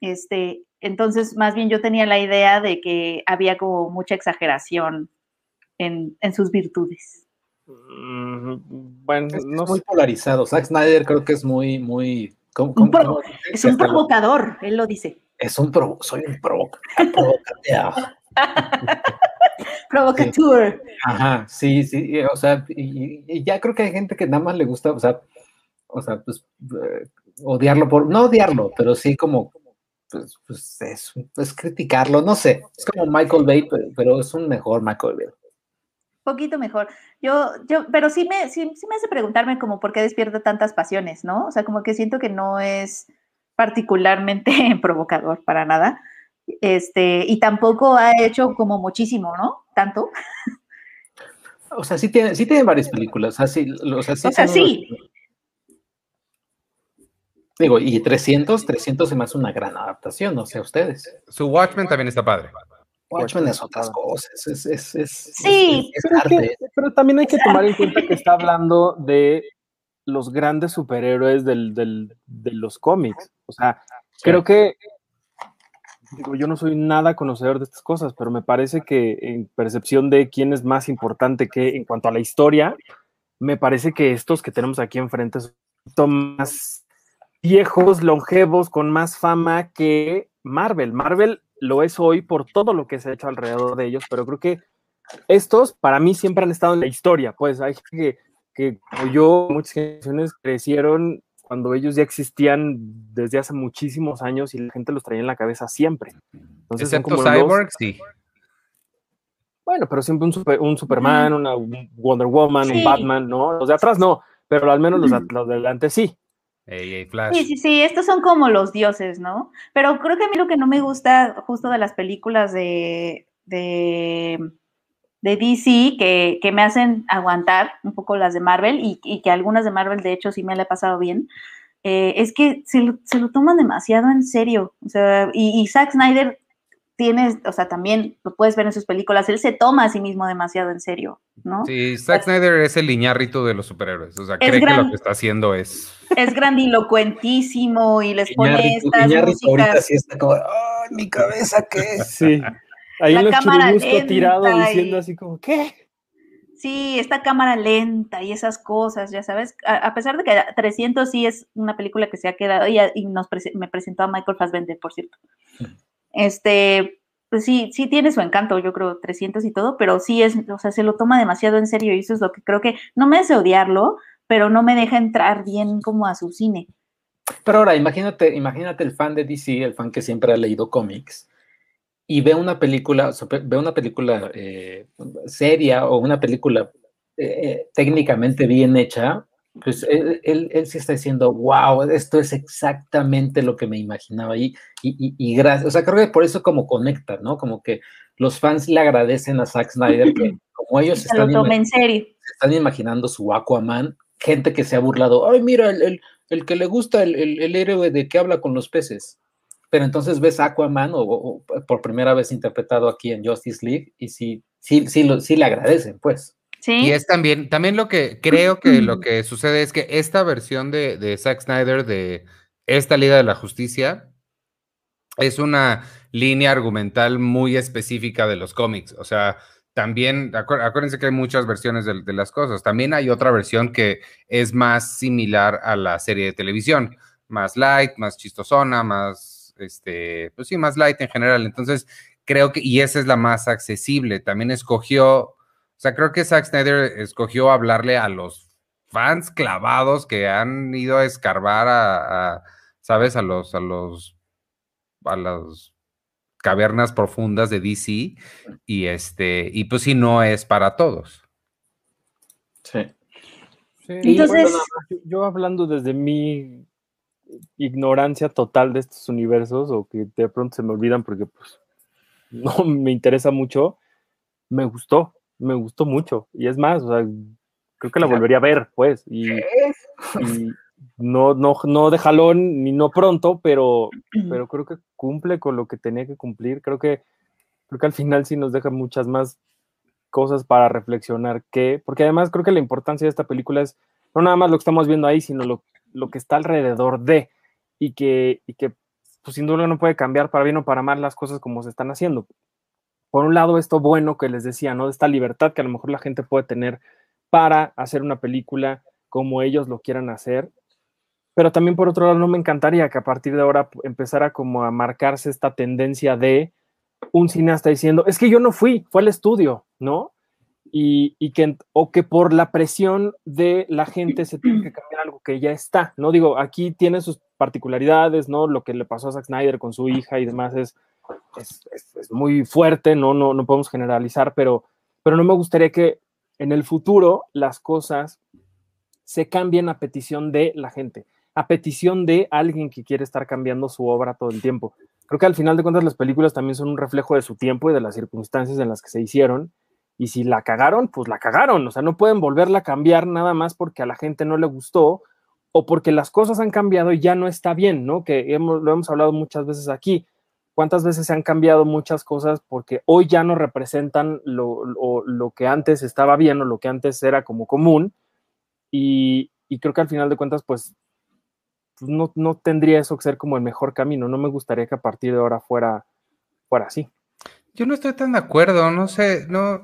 Este, entonces, más bien yo tenía la idea de que había como mucha exageración en, en sus virtudes. Mm, Bueno, Es, no es muy polarizado. Zack Snyder creo que es muy, muy. ¿cómo- Un cómo- pro- cómo- Es un provocador, él lo dice. Es un provo, soy un provoca- provocateur. Provocateur. Ajá, sí, sí, y, o sea, y, y ya creo que hay gente que nada más le gusta, o sea, o sea, pues eh, odiarlo por, no odiarlo, pero sí como, pues, pues es, es criticarlo, no sé, es como Michael Bay, pero, pero es un mejor Michael Bay. poquito mejor. Yo, yo, pero sí me, sí, sí me hace preguntarme como por qué despierta tantas pasiones, ¿no? O sea, como que siento que no es particularmente provocador para nada. Este, y tampoco ha hecho como muchísimo, ¿no? Tanto. O sea, sí tiene, sí tiene varias películas, o sea, sí, o sea, sí, O sea, son sí. unas- Digo, y 300, 300 se me hace una gran adaptación, no sé ustedes. Su Watchmen también está padre. Watchmen es otras cosas, es, es, es, Sí. es- es Pero, que- arte. pero también hay que tomar en cuenta que está hablando de los grandes superhéroes del, del- de los cómics. O sea, creo que, digo, yo no soy nada conocedor de estas cosas, pero me parece que en percepción de quién es más importante que en cuanto a la historia, me parece que estos que tenemos aquí enfrente son más viejos, longevos, con más fama que Marvel. Marvel lo es hoy por todo lo que se ha hecho alrededor de ellos, pero creo que estos para mí siempre han estado en la historia, pues hay gente que, que como yo, muchas generaciones crecieron cuando ellos ya existían desde hace muchísimos años y la gente los traía en la cabeza siempre. Entonces son como los- Cyborg, sí. bueno, pero siempre un, super- un Superman, una un Wonder Woman, un. Batman, ¿no? Los de atrás no, pero al menos los, de- los de adelante sí. Flash. Sí, sí, sí, estos son como los dioses, ¿no? Pero creo que a mí lo que no me gusta justo de las películas de, de, de DC, que, que me hacen aguantar un poco las de Marvel, y, y que algunas de Marvel, de hecho, sí me la he pasado bien, eh, es que se lo, se lo toman demasiado en serio. O sea, y, y Zack Snyder tiene, o sea, también lo puedes ver en sus películas, él se toma a sí mismo demasiado en serio, ¿no? Sí, Zack Snyder es el liñarrito de los superhéroes. O sea, Es cree que gran- lo que está haciendo es. Es grandilocuentísimo y les pone estas ahorita músicas. sí está como, ¡ay, mi cabeza qué es! Sí. Ahí La los cámara churubusco tirado lenta diciendo así como, ¿qué? Sí, esta cámara lenta y esas cosas, ya sabes, a, a pesar de que 300 sí es una película que se ha quedado, y, y nos me presentó a Michael Fassbender, por cierto. Este, pues sí, sí tiene su encanto, yo creo, 300 y todo, pero sí es, o sea, se lo toma demasiado en serio y eso es lo que creo que no me hace odiarlo, pero no me deja entrar bien como a su cine. Pero ahora, imagínate, imagínate el fan de DC, el fan que siempre ha leído cómics, y ve una película, o sea, ve una película eh, seria o una película eh, técnicamente bien hecha, pues él, él, él sí está diciendo, wow, esto es exactamente lo que me imaginaba. Y, y, gracias, o sea, creo que por eso como conecta, ¿no? Como que los fans le agradecen a Zack Snyder que como ellos Se están, en serio. se están imaginando su Aquaman, gente que se ha burlado, ay, mira, el, el, el que le gusta el, el héroe de que habla con los peces. Pero entonces ves Aquaman o, o, por primera vez interpretado aquí en Justice League y sí, sí, sí, lo, sí le agradecen, pues. Sí. Y es también, también lo que creo que lo que sucede es que esta versión de, de Zack Snyder de esta Liga de la Justicia es una línea argumental muy específica de los cómics. O sea, también, acuér- acuérdense que hay muchas versiones de, de las cosas. También hay otra versión que es más similar a la serie de televisión, más light, más chistosona, más, este, pues sí, más light en general. Entonces, creo que, y esa es la más accesible. También escogió, o sea, creo que Zack Snyder escogió hablarle a los fans clavados que han ido a escarbar a, a, ¿sabes? A los, a los, a las cavernas profundas de DC y este, y pues sí, no es para todos. Sí. Entonces- bueno, yo hablando desde mi ignorancia total de estos universos, o que de pronto se me olvidan porque pues no me interesa mucho, me gustó, me gustó mucho. Y es más, o sea, creo que la volvería a ver, pues. Y, y no, no, no de jalón ni no pronto, pero, pero creo que cumple con lo que tenía que cumplir. Creo que, creo que al final sí nos deja muchas más cosas para reflexionar que, porque además creo que la importancia de esta película es no nada más lo que estamos viendo ahí, sino lo, lo que está alrededor de y que, y que pues, sin duda no puede cambiar para bien o para mal las cosas como se están haciendo. Por un lado, esto bueno que les decía, ¿no? De esta libertad que a lo mejor la gente puede tener para hacer una película como ellos lo quieran hacer. Pero también por otro lado, no me encantaría que a partir de ahora empezara como a marcarse esta tendencia de un cineasta diciendo, es que yo no fui, fue al estudio, ¿no? Y, y que, o que por la presión de la gente se tiene que cambiar algo que ya está, ¿no? Digo, aquí tiene sus particularidades, ¿no? Lo que le pasó a Zack Snyder con su hija y demás es, es, es, es muy fuerte, ¿no? No, no podemos generalizar, pero, pero no me gustaría que en el futuro las cosas se cambien a petición de la gente, a petición de alguien que quiere estar cambiando su obra todo el tiempo. Creo que al final de cuentas las películas también son un reflejo de su tiempo y de las circunstancias en las que se hicieron. Y si la cagaron, pues la cagaron. O sea, no pueden volverla a cambiar nada más porque a la gente no le gustó o porque las cosas han cambiado y ya no está bien, ¿no? Que hemos, lo hemos hablado muchas veces aquí. ¿Cuántas veces se han cambiado muchas cosas porque hoy ya no representan lo, lo, lo que antes estaba bien o lo que antes era como común? Y, y creo que al final de cuentas, pues, pues no, no, tendría eso que ser como el mejor camino. No me gustaría que a partir de ahora fuera, fuera así. Yo no estoy tan de acuerdo, no sé, no,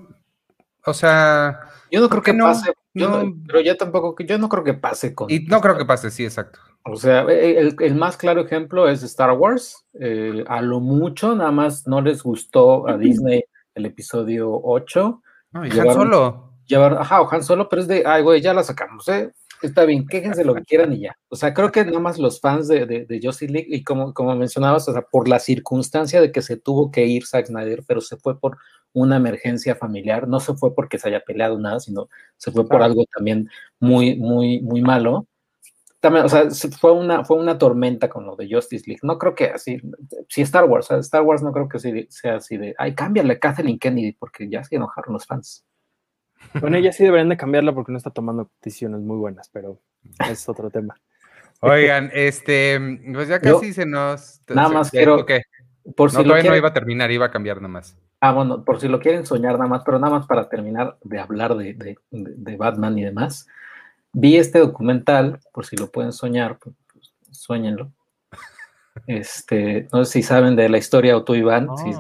o sea... Yo no creo que no, pase, yo no, pero yo tampoco, yo no creo que pase con... Y no creo que pase, sí, exacto. O sea, e, el, el más claro ejemplo es Star Wars. Eh, a lo mucho, nada más no les gustó a Disney el episodio 8. No, y llevaron, Han Solo. Llevaron, ajá, o Han Solo, pero es de, ay, güey, ya la sacamos, ¿eh? Está bien, quéjense lo que quieran y ya. O sea, creo que nada más los fans de, de, de Justice League, y como, como mencionabas, o sea, por la circunstancia de que se tuvo que ir Zack Snyder, pero se fue por una emergencia familiar, no se fue porque se haya peleado nada, sino se fue por algo también muy, muy, muy malo. También, o sea, fue una, fue una tormenta con lo de Justice League. No creo que así, si Star Wars, Star Wars no creo que sea así de, ay, cámbiale a Kathleen Kennedy, porque ya se enojaron los fans. Bueno, ella sí deberían de cambiarla porque no está tomando decisiones muy buenas, pero es otro tema. Oigan, este, pues ya casi Yo, se nos. Nada más quiero. Okay. Por si no, todavía quieren, no iba a terminar, iba a cambiar nada más. Ah, bueno, por si lo quieren soñar nada más, pero nada más para terminar de hablar de, de, de Batman y demás. Vi este documental, por si lo pueden soñar, pues, sueñenlo. Este, no sé si saben de la historia o tú, Iván, oh. si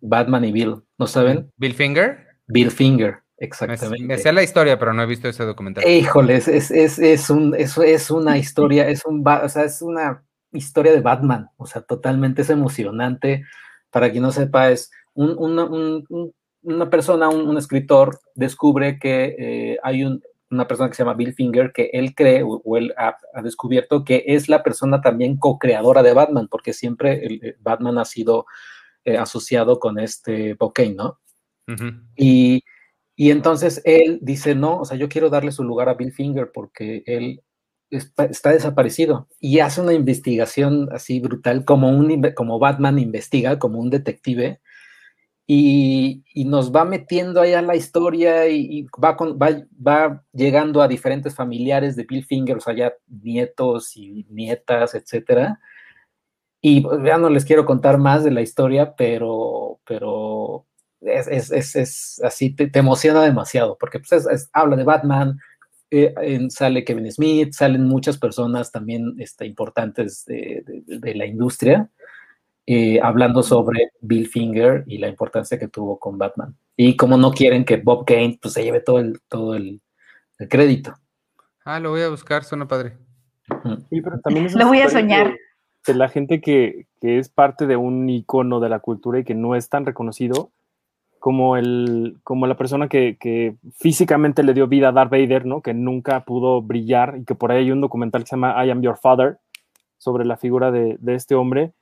Batman y Bill, ¿no saben? ¿Bill Finger? Bill Finger. Exactamente. Me, sé la historia, pero no he visto ese documental. Híjole, es, es, es, es, un, es una historia, es, un, o sea, es una historia de Batman, o sea, totalmente es emocionante. Para quien no sepa, es un, una, un, una, persona, un, escritor, descubre que eh, hay una persona que se llama Bill Finger, que él cree o, o él ha, ha, descubierto que es la persona también co-creadora de Batman, porque siempre el, Batman ha sido eh, asociado con este Bob Kane, ¿no? Uh -huh. Y y entonces él dice, no, o sea, yo quiero darle su lugar a Bill Finger porque él está, está desaparecido y hace una investigación así brutal, como, un, como Batman investiga, como un detective, y, y nos va metiendo allá la historia y, y va, con, va, va, llegando a diferentes familiares de Bill Finger, o sea, ya nietos y nietas, etcétera. Y ya no les quiero contar más de la historia, pero, pero es, es, es, es así, te, te, emociona demasiado, porque pues, habla de Batman, eh, sale Kevin Smith, salen muchas personas también este, importantes de, de, de, la industria, eh, hablando sobre Bill Finger y la importancia que tuvo con Batman. Y como no quieren que Bob Kane pues, se lleve todo el, todo el, el crédito. Ah, lo voy a buscar, suena padre. Sí, pero también lo voy a soñar. De la gente que, que es parte de un icono de la cultura y que no es tan reconocido, como, el, como la persona que, que, físicamente le dio vida a Darth Vader, ¿no? Que nunca pudo brillar y que por ahí hay un documental que se llama I Am Your Father sobre la figura de, de este hombre.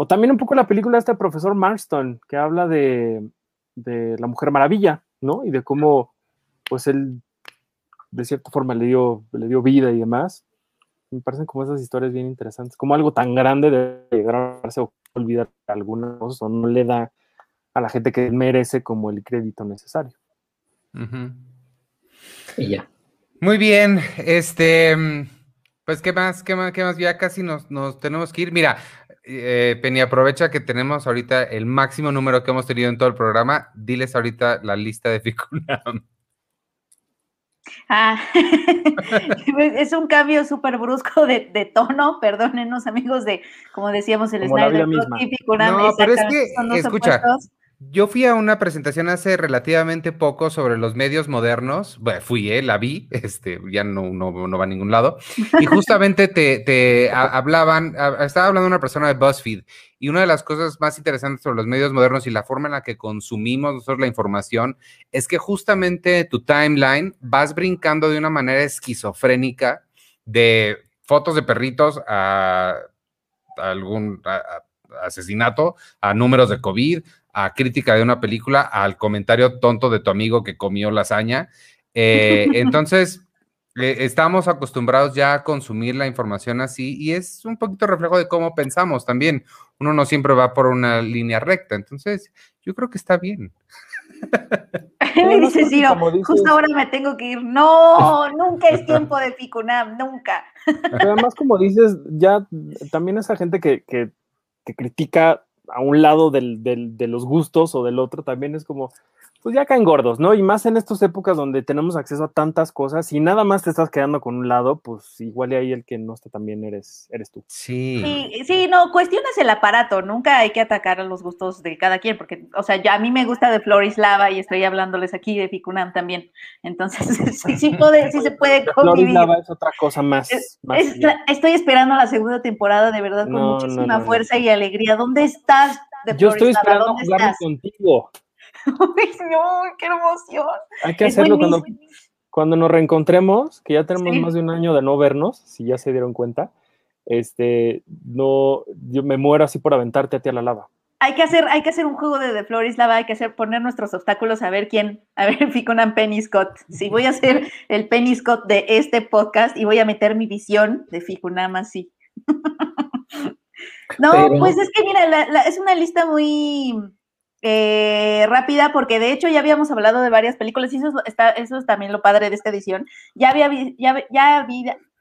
O también un poco la película de este profesor Marston que habla de, de, la Mujer Maravilla, ¿no? Y de cómo, pues él, de cierta forma, le dio, le dio vida y demás. Me parecen como esas historias bien interesantes. Como algo tan grande de llegar a olvidar algunas cosas o no le da a la gente que merece como el crédito necesario. Uh -huh. Y ya. Muy bien, este, pues qué más, qué más, qué más, ya casi nos, nos tenemos que ir. Mira, eh, Penny, aprovecha que tenemos ahorita el máximo número que hemos tenido en todo el programa. Diles ahorita la lista de Ficunam. Ah, es un cambio súper brusco de, de, tono, perdónenos amigos de, como decíamos, el como Snyder No, pero es que, escucha, opuestos. Yo fui a una presentación hace relativamente poco sobre los medios modernos, bueno, fui, eh, la vi, este, ya no, no, no va a ningún lado, y justamente te, hablaban, a, estaba hablando una persona de BuzzFeed, y una de las cosas más interesantes sobre los medios modernos y la forma en la que consumimos nosotros la información es que justamente tu timeline vas brincando de una manera esquizofrénica de fotos de perritos a, algún asesinato, a números de COVID, a crítica de una película, al comentario tonto de tu amigo que comió lasaña. Eh, entonces, eh, estamos acostumbrados ya a consumir la información así y es un poquito reflejo de cómo pensamos también. Uno no siempre va por una línea recta, entonces yo creo que está bien. Me dice Ciro, justo ahora me tengo que ir. No, nunca es tiempo de Ficunam, nunca. además, como dices, ya también esa gente que, que, que critica a un lado del, del, de los gustos o del otro, también es como, pues ya caen gordos, ¿no? Y más en estas épocas donde tenemos acceso a tantas cosas y nada más te estás quedando con un lado, pues igual y ahí el que no está también eres, eres tú. Sí. sí. Sí, no, cuestiones el aparato, nunca hay que atacar a los gustos de cada quien, porque, o sea, ya a mí me gusta de Florislava y estoy hablándoles aquí de Ficunam también, entonces sí, sí, puede, sí se puede convivir. Florislava es otra cosa más. estoy esperando la segunda temporada, de verdad, con muchísima fuerza y alegría. ¿Dónde estás? De Yo estoy esperando jugar contigo. no, qué emoción. Hay que hacerlo cuando, cuando nos reencontremos, que ya tenemos más de un año de no vernos, si ya se dieron cuenta. Este, no, yo me muero así por aventarte a ti a la lava. Hay que hacer, hay que hacer un juego de, de Floris Lava, hay que hacer, poner nuestros obstáculos a ver quién, a ver, Ficonan Penny Scott. Si voy a hacer el Penny Scott de este podcast y voy a meter mi visión de Ficunam así. no, pues es que mira, es una lista muy, eh, rápida, porque de hecho ya habíamos hablado de varias películas, y eso, está, eso es también lo padre de esta edición. Ya había, ya, ya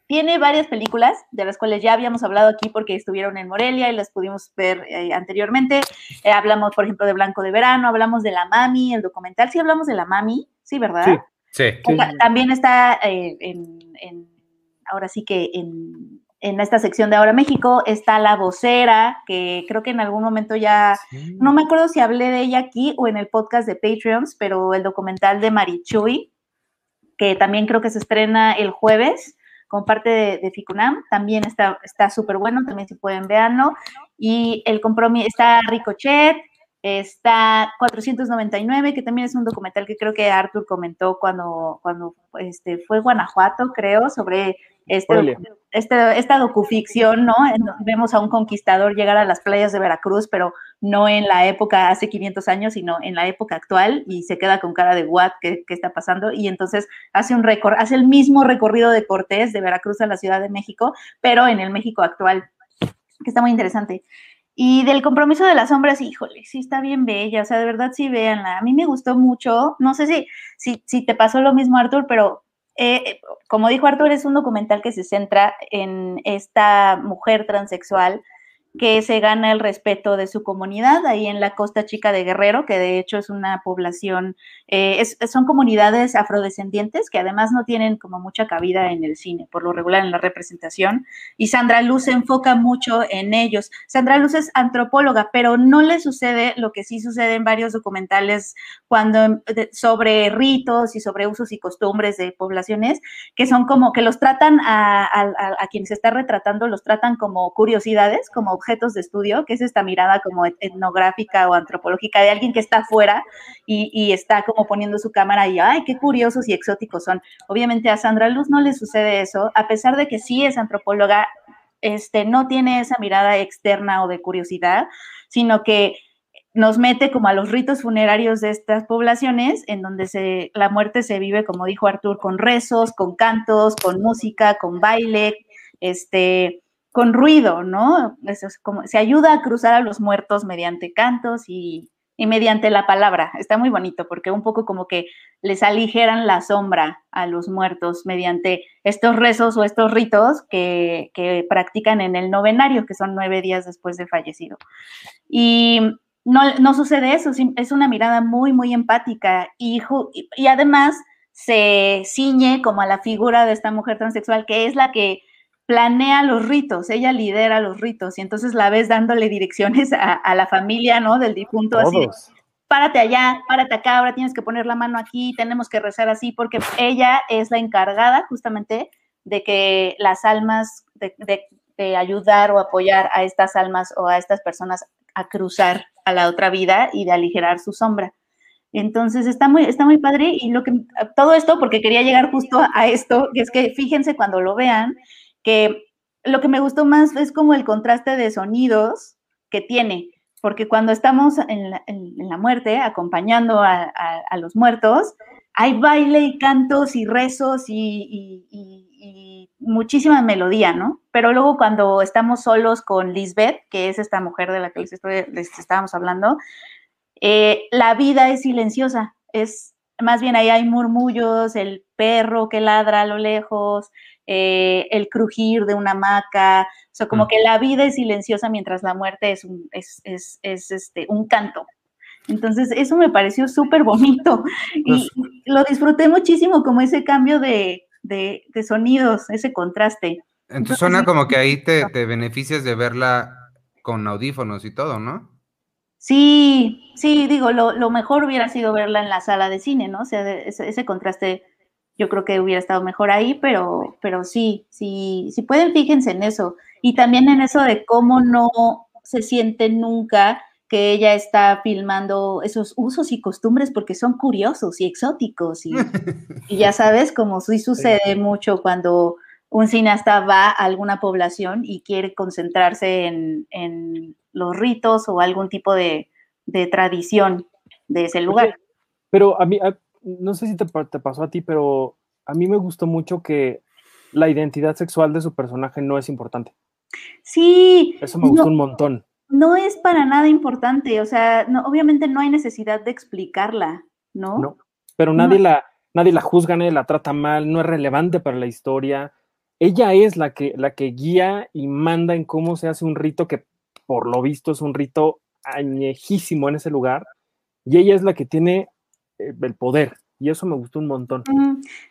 tiene varias películas de las cuales ya habíamos hablado aquí porque estuvieron en Morelia y las pudimos ver eh, anteriormente. Eh, hablamos, por ejemplo, de Blanco de Verano, hablamos de La Mami, el documental. Sí, hablamos de La Mami, sí, ¿verdad? Sí. También está en, ahora sí que en en esta sección de Ahora México está la vocera, que creo que en algún momento ya, no me acuerdo si hablé de ella aquí o en el podcast de Patreons, pero el documental de Marichuy, que también creo que se estrena el jueves con parte de, Ficunam, también está súper bueno, también si pueden verlo. Y el compromiso, está Ricochet, está 499, que también es un documental que creo que Arthur comentó cuando, cuando este, fue Guanajuato, creo, sobre este, este, esta docuficción, ¿no? Vemos a un conquistador llegar a las playas de Veracruz, pero no en la época hace 500 años, sino en la época actual y se queda con cara de what, ¿qué, está pasando? Y entonces hace un récord, hace el mismo recorrido de Cortés de Veracruz a la Ciudad de México, pero en el México actual, que está muy interesante. Y del compromiso de las sombras, híjole, sí está bien bella, o sea, de verdad sí véanla. A mí me gustó mucho, no sé si, si, si te pasó lo mismo, Arthur, pero eh, como dijo Arthur, es un documental que se centra en esta mujer transexual que se gana el respeto de su comunidad ahí en la costa chica de Guerrero, que de hecho es una población, eh, son comunidades afrodescendientes que además no tienen como mucha cabida en el cine, por lo regular en la representación, y Sandra Luz se enfoca mucho en ellos. Sandra Luz es antropóloga, pero no le sucede lo que sí sucede en varios documentales cuando sobre ritos y sobre usos y costumbres de poblaciones, que son como que los tratan a, a quienes se está retratando, los tratan como curiosidades, como objetos de estudio, que es esta mirada como etnográfica o antropológica de alguien que está afuera y, está como poniendo su cámara y, ay, qué curiosos y exóticos son. Obviamente a Sandra Luz no le sucede eso, a pesar de que sí es antropóloga, este, no tiene esa mirada externa o de curiosidad, sino que nos mete como a los ritos funerarios de estas poblaciones, en donde se, la muerte se vive, como dijo Artur, con rezos, con cantos, con música, con baile, este, con ruido, ¿no? Es como, se ayuda a cruzar a los muertos mediante cantos y, mediante la palabra. Está muy bonito porque un poco como que les aligeran la sombra a los muertos mediante estos rezos o estos ritos que, practican en el novenario, que son nueve días después de fallecido. Y no, no sucede eso, es una mirada muy, muy empática y, y además se ciñe como a la figura de esta mujer transexual, que es la que planea los ritos, ella lidera los ritos y entonces la ves dándole direcciones a, la familia, ¿no? Del difunto así. Párate allá, párate acá, ahora tienes que poner la mano aquí, tenemos que rezar así, porque ella es la encargada justamente de que las almas, de, de ayudar o apoyar a estas almas o a estas personas a cruzar a la otra vida y de aligerar su sombra. Entonces está muy, está muy padre y lo que todo esto porque quería llegar justo a esto, que es que fíjense cuando lo vean, lo que me gustó más es como el contraste de sonidos que tiene, porque cuando estamos en la, muerte, acompañando a, los muertos, hay baile y cantos y rezos y, muchísima melodía, ¿no? Pero luego cuando estamos solos con Lisbeth, que es esta mujer de la que les, estábamos hablando, eh, la vida es silenciosa, es más bien ahí hay murmullos, el perro que ladra a lo lejos, eh, el crujir de una hamaca, o sea, como mm. que la vida es silenciosa mientras la muerte es un, es, este, un canto. Entonces, eso me pareció súper bonito y pues lo disfruté muchísimo, como ese cambio de, sonidos, ese contraste. Entonces, suena como que ahí te, te beneficias de verla con audífonos y todo, ¿no? Sí, sí, digo, lo, mejor hubiera sido verla en la sala de cine, ¿no? O sea, ese, contraste yo creo que hubiera estado mejor ahí, pero, pero sí, sí, si pueden, fíjense en eso. Y también en eso de cómo no se siente nunca que ella está filmando esos usos y costumbres porque son curiosos y exóticos. Y, y ya sabes, como sí sucede mucho cuando un cineasta va a alguna población y quiere concentrarse en, los ritos o algún tipo de, tradición de ese lugar. Pero a mí, no sé si te, pasó a ti, pero a mí me gustó mucho que la identidad sexual de su personaje no es importante. Sí. Eso me gustó un montón. No es para nada importante, o sea, obviamente no hay necesidad de explicarla, ¿no? No, pero nadie, La, nadie la juzga, nadie la trata mal, no es relevante para la historia ella es la que, la que guía y manda en cómo se hace un rito que por lo visto es un rito añejísimo en ese lugar, y ella es la que tiene el poder, y eso me gustó un montón.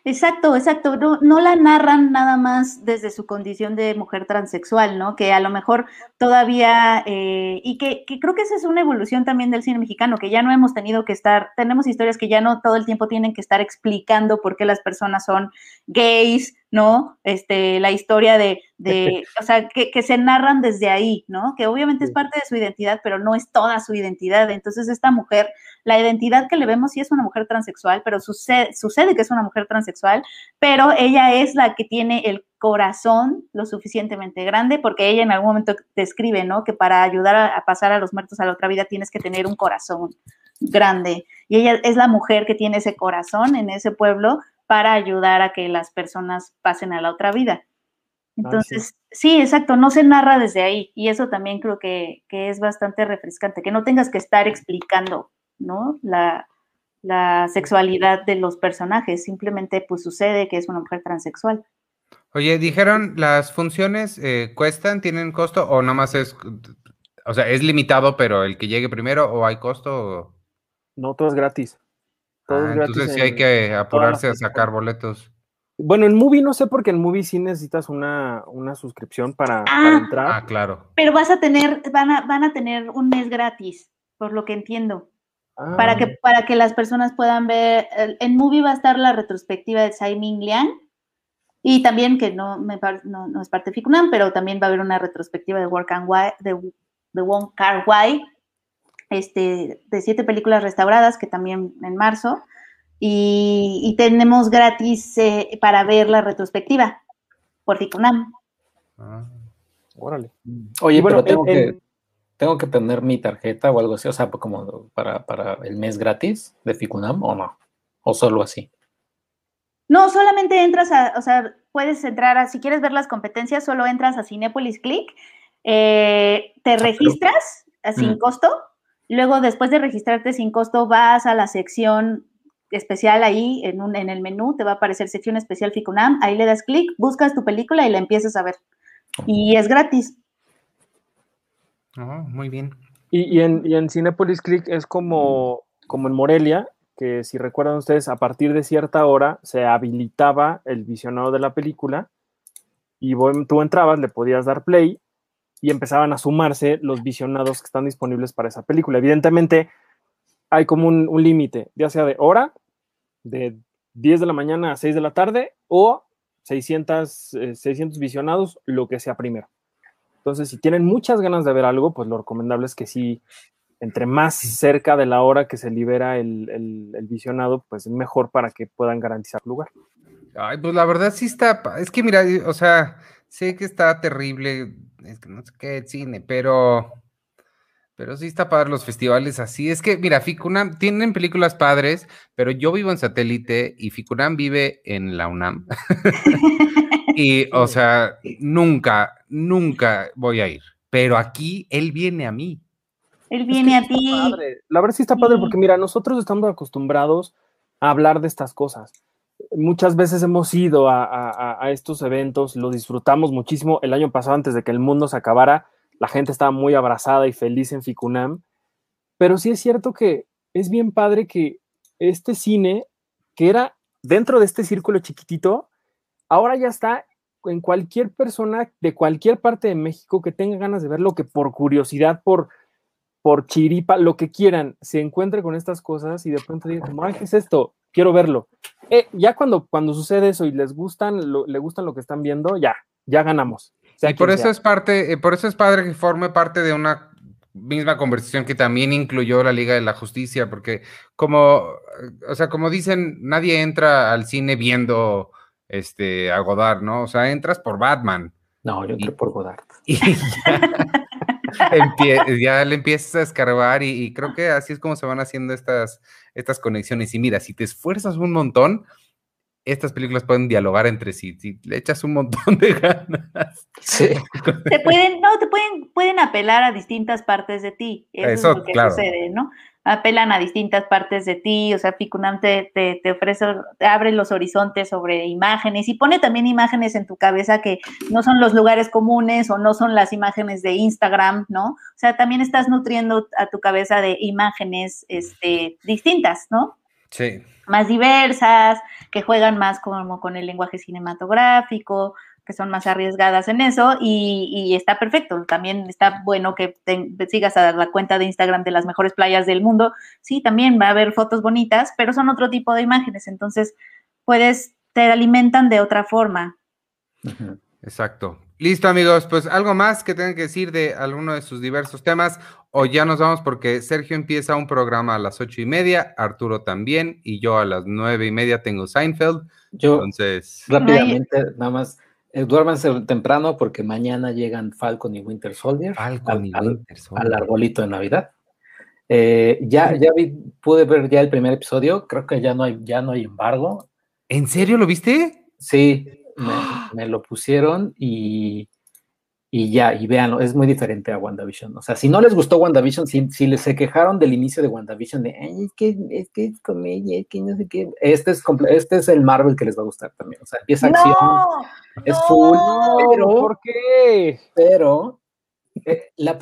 Exacto, exacto. No, la narran nada más desde su condición de mujer transexual, ¿no? Que a lo mejor todavía, eh, y que, que, creo que esa es una evolución también del cine mexicano, que ya no hemos tenido que estar, tenemos historias que ya no todo el tiempo tienen que estar explicando por qué las personas son gays, ¿no? Este, la historia de, de o sea, que, que, se narran desde ahí, ¿no? Que obviamente es parte de su identidad, pero no es toda su identidad. Entonces, esta mujer, la identidad que le vemos sí es una mujer transexual, pero sucede, sucede que es una mujer transexual, pero ella es la que tiene el corazón lo suficientemente grande, porque ella en algún momento describe, ¿no? Que para ayudar a, a pasar a los muertos a la otra vida tienes que tener un corazón grande. Y ella es la mujer que tiene ese corazón en ese pueblo para ayudar a que las personas pasen a la otra vida. Entonces, sí. exacto, no se narra desde ahí y eso también creo que, es bastante refrescante, que no tengas que estar explicando, ¿no? La, sexualidad de los personajes, simplemente pues sucede que es una mujer transexual. Oye, dijeron, ¿las funciones eh, cuestan, tienen costo o nomás es, o sea, es limitado, pero el que llegue primero o hay costo? No, todo es gratis. Ah, entonces sí hay que apurarse a sacar boletos. Bueno, en Movie no sé porque en Movie sí necesitas una, suscripción para, ah, entrar. Ah, claro. Pero vas a tener, van a, van a tener un mes gratis, por lo que entiendo. Para, que, ah. para que las personas puedan ver, en Movie va a estar la retrospectiva de Tsai Ming Liang, y también, que no, me, no, es parte de Ficunam, pero también va a haber una retrospectiva de Work and Why, de, de Wong Kar Wai, este, de siete películas restauradas, que también en marzo, y, tenemos gratis eh, para ver la retrospectiva por Ficunam. Ah, órale. Oye, bueno, tengo, que, tengo que tener mi tarjeta o algo así, o sea, como para, para el mes gratis de Ficunam o no, o solo así. No, solamente entras a, o sea, puedes entrar a, si quieres ver las competencias, solo entras a Cinepolis Click, eh, te ah, registras sin mm. costo Luego, después de registrarte sin costo, vas a la sección especial ahí en, un, en el menú, te va a aparecer sección especial Ficunam, ahí le das clic, buscas tu película y la empiezas a ver. Y es gratis. Oh, muy bien. Y, en, y en Cinepolis Click es como, como en Morelia, que si recuerdan ustedes, a partir de cierta hora se habilitaba el visionado de la película y tú entrabas, le podías dar play y empezaban a sumarse los visionados que están disponibles para esa película. Evidentemente, hay como un, límite, ya sea de hora, de 10 de la mañana a 6 de la tarde, o 600, 600 eh, visionados, lo que sea primero. Entonces, si tienen muchas ganas de ver algo, pues lo recomendable es que sí, entre más cerca de la hora que se libera el, el, visionado, pues mejor para que puedan garantizar lugar. Ay, pues la verdad sí está, es que mira, o sea, sé que está terrible es que no sé qué cine, pero Pero sí está padre los festivales así. Es que, mira, Ficunam tienen películas padres, pero yo vivo en satélite y Ficunam vive en la UNAM. y, o sea, nunca, nunca voy a ir. Pero aquí él viene a mí. Él viene a ti. La verdad sí está padre porque, mira, nosotros estamos acostumbrados a hablar de estas cosas. Muchas veces hemos ido a, estos eventos, lo disfrutamos muchísimo. El año pasado, antes de que el mundo se acabara, la gente estaba muy abrazada y feliz en Ficunam, pero sí es cierto que es bien padre que este cine, que era dentro de este círculo chiquitito, ahora ya está en cualquier persona de cualquier parte de México que tenga ganas de verlo, que por curiosidad, por, por chiripa, lo que quieran, se encuentre con estas cosas y de pronto diga, ay, ¿qué es esto? Quiero verlo. Eh, ya cuando, cuando sucede eso y les gustan, lo, le gustan lo que están viendo, ya, ya ganamos y por eso es parte, eh, por eso es padre que forme parte de una misma conversación que también incluyó la Liga de la Justicia, porque como, o sea, como dicen, nadie entra al cine viendo este a Godard, ¿no? O sea, entras por Batman. No, yo entré por Godard. Y ya, le empiezas a escarbar y, y, creo que así es como se van haciendo estas, estas conexiones. Y mira, si te esfuerzas un montón, estas películas pueden dialogar entre sí, si le echas un montón de ganas. Sí. Te pueden, no, te pueden, pueden apelar a distintas partes de ti. Eso, es lo que sucede, ¿no? Apelan a distintas partes de ti, o sea, Ficunam te, te, te, ofrece, te abre los horizontes sobre imágenes y pone también imágenes en tu cabeza que no son los lugares comunes o no son las imágenes de Instagram, ¿no? O sea, también estás nutriendo a tu cabeza de imágenes este, distintas, ¿no? Sí. Más diversas, que juegan más como con el lenguaje cinematográfico, que son más arriesgadas en eso y, está perfecto. También está bueno que sigas a la cuenta de Instagram de las mejores playas del mundo. Sí, también va a haber fotos bonitas, pero son otro tipo de imágenes. Entonces, puedes, te alimentan de otra forma. Exacto. Listo, amigos. Pues algo más que tengan que decir de alguno de sus diversos temas, o ya nos vamos porque Sergio empieza un programa a las ocho y media, Arturo también, y yo a las nueve y media tengo Seinfeld. Yo, entonces. Rápidamente, nada más. Eh, duérmanse temprano porque mañana llegan Falcon y Winter Soldier. Falcon al, y Winter Soldier. Al arbolito de Navidad. Eh, ya, ya vi, pude ver ya el primer episodio. Creo que ya no hay, ya no hay embargo. ¿En serio lo viste? Sí, me, lo pusieron y, y ya, y véanlo, es muy diferente a WandaVision. O sea, si no les gustó WandaVision, si, si les se quejaron del inicio de WandaVision, de, es que es que es comedia, es que no sé qué, este es, este es el Marvel que les va a gustar también. O sea, empieza acción, es full, pero, ¿por qué? Pero eh, la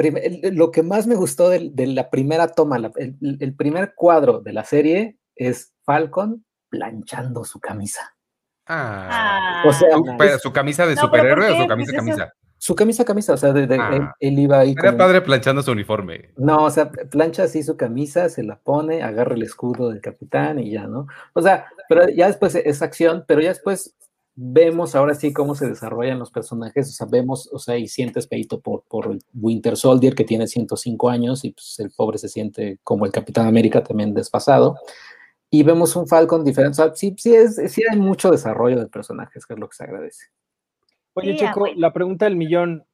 lo que más me gustó de, de la primera toma, el, el primer cuadro de la serie es Falcon planchando su camisa. Ah, o sea, su camisa de superhéroe o su camisa pues camisa. Su camisa camisa, o sea, de, ah. él, iba ahí. Era padre planchando su uniforme. No, o sea, plancha así su camisa, se la pone, agarra el escudo del capitán y ya, ¿no? O sea, pero ya después es acción, pero ya después vemos ahora sí cómo se desarrollan los personajes, o sea, vemos, o sea, y sientes peito por, por Winter Soldier que tiene 105 años y pues el pobre se siente como el Capitán América también desfasado y vemos un Falcon diferente. O sea, sí, sí, es, sí hay mucho desarrollo de personajes, que es lo que se agradece. Oye, Checo, la pregunta del millón.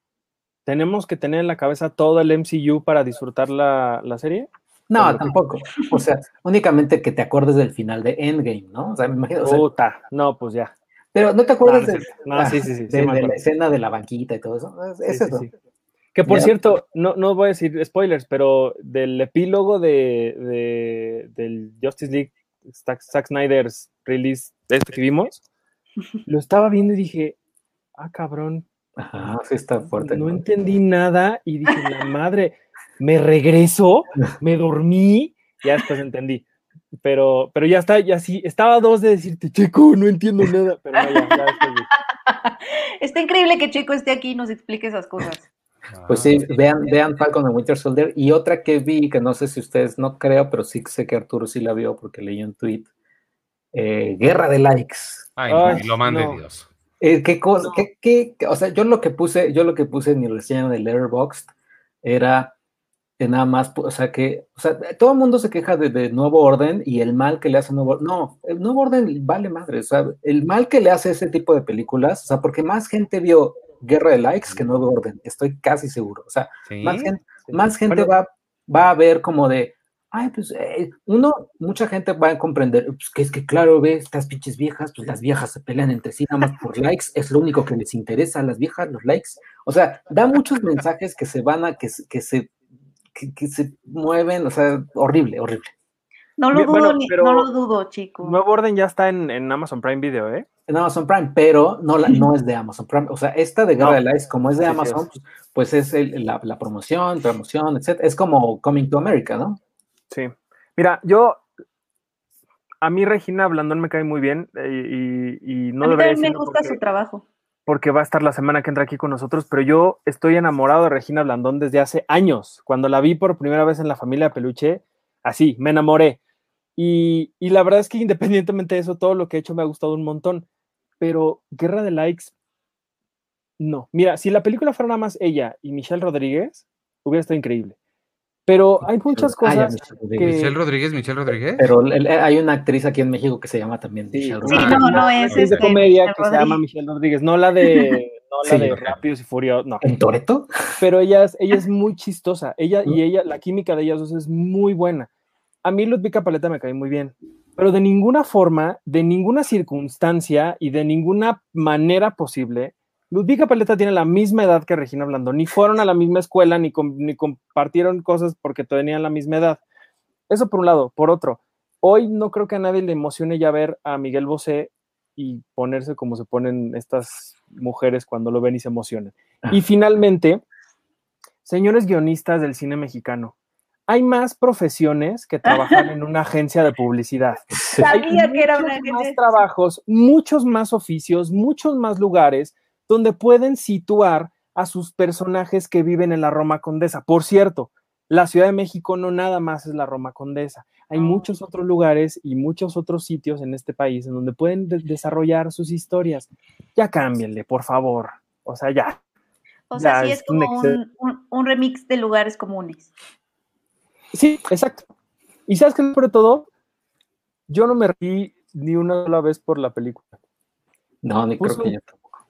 ¿Tenemos que tener en la cabeza todo el MCU para disfrutar la, serie? No, tampoco. O sea, únicamente que te acuerdes del final de Endgame, ¿no? O sea, me imagino. Puta, no, pues ya. Pero no te acuerdas de, no, sí, sí, sí, de, la escena de la banquita y todo eso. Es eso. Que por cierto, no, no voy a decir spoilers, pero del epílogo de, de, del Justice League Zack Snyder's release, este que vimos, lo estaba viendo y dije, ah, cabrón. Ajá, sí está fuerte. No, entendí nada y dije, la madre, me regreso, me dormí, ya después entendí. Pero, pero ya está, ya sí, estaba dos de decirte, Checo, no entiendo nada, pero ya, ya Está increíble que Checo esté aquí y nos explique esas cosas. Pues sí, vean, vean Falcon and Winter Soldier. Y otra que vi, que no sé si ustedes no creo, pero sí sé que Arturo sí la vio porque leí un tweet. Eh, Guerra de likes. Ay, lo mande Dios. Eh, ¿qué cosa? Qué, o sea, yo lo que puse, yo lo que puse en mi reseña de Letterboxd era nada más, o sea, que, o sea, todo el mundo se queja de, Nuevo Orden y el mal que le hace Nuevo Orden. No, el Nuevo Orden vale madre, o sea, el mal que le hace ese tipo de películas, o sea, porque más gente vio Guerra de Likes que Nuevo Orden, estoy casi seguro. O sea, más gente, más gente va va a haber como de, ay, pues eh, uno, mucha gente va a comprender, pues que es que claro, ve, estas pinches viejas, pues las viejas se pelean entre sí nada más por likes, es lo único que les interesa a las viejas, los likes. O sea, da muchos mensajes que se van a, que, se- que se, que, que se mueven, o sea, horrible, horrible. No lo dudo, bueno, ni- pero- no lo dudo, chico. Nuevo Orden ya está en, en Amazon Prime Video, ¿eh? En Amazon Prime, pero no, la, no es de Amazon Prime. O sea, esta de Guerra No. de Likes, como es de Sí, sí Amazon, es. pues, pues es el- la, la promoción, promoción, etc. Es como Coming to America, ¿no? Sí. Mira, yo. A mí Regina Blandón me cae muy bien eh, y, y no a mí debería también me gusta porque, su trabajo. porque va a estar la semana que entra aquí con nosotros, pero yo estoy enamorado de Regina Blandón desde hace años. Cuando la vi por primera vez en la familia de Peluche, así, me enamoré. Y, y la verdad es que independientemente de eso, todo lo que he hecho me ha gustado un montón. Pero Guerra de Likes, no. Mira, si la película fuera nada más ella y Michelle Rodríguez, hubiera estado increíble. Pero hay muchas Ah, ya, cosas Michelle Rodríguez. que- Michelle Rodríguez, Michelle Rodríguez. Pero el- el- hay una actriz aquí en México que se llama también Sí. Michelle Sí, Rodríguez. no, no es actriz de este, comedia Michelle que se llama. Michelle Rodríguez, no la de, no la Sí, de Rápidos y Furiosos, no. ¿En Toreto? Pero ella es, ella es muy chistosa, ella y ella, la química de ellas dos es muy buena. A mí Ludvika Paleta me cae muy bien, pero de ninguna forma, de ninguna circunstancia y de ninguna manera posible, Ludvika Paleta tiene la misma edad que Regina Blandón, ni fueron a la misma escuela, ni, com- ni compartieron cosas porque tenían la misma edad. Eso por un lado. Por otro, hoy no creo que a nadie le emocione ya ver a Miguel Bosé y ponerse como se ponen estas mujeres cuando lo ven y se emocionan. Y finalmente, señores guionistas del cine mexicano, hay más profesiones que trabajar en una agencia de publicidad. Hay Sabía que era una muchos más trabajos, muchos más oficios, muchos más lugares donde pueden situar a sus personajes que viven en la Roma Condesa. Por cierto, la Ciudad de México no nada más es la Roma Condesa. Hay Oh. muchos otros lugares y muchos otros sitios en este país en donde pueden de- desarrollar sus historias. Ya cámbienle, por favor. O sea, ya. O sea, Ya, sí es como un, un- un remix de lugares comunes. Sí, exacto. Y sabes que sobre todo, yo no me reí ni una sola vez por la película. No, ni creo que yo.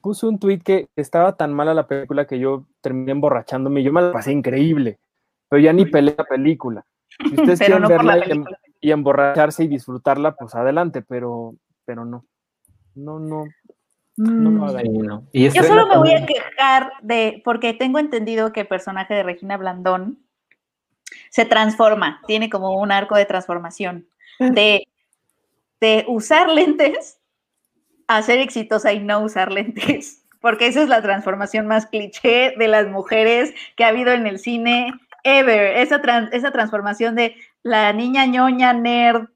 Puse un tweet que estaba tan mala la película que yo terminé emborrachándome. Yo me la pasé increíble, pero ya ni peleé la película. Si ustedes Pero quieren no verla y, em- emborracharse y disfrutarla, pues adelante, pero, pero no. No, no, no Mm. no. Y Yo solo me voy a quejar de, porque tengo entendido que el personaje de Regina Blandón se transforma, tiene como un arco de transformación, de, de usar lentes a ser exitosa y no usar lentes, porque esa es la transformación más cliché de las mujeres que ha habido en el cine ever, esa, tran- esa transformación de la niña ñoña, nerd,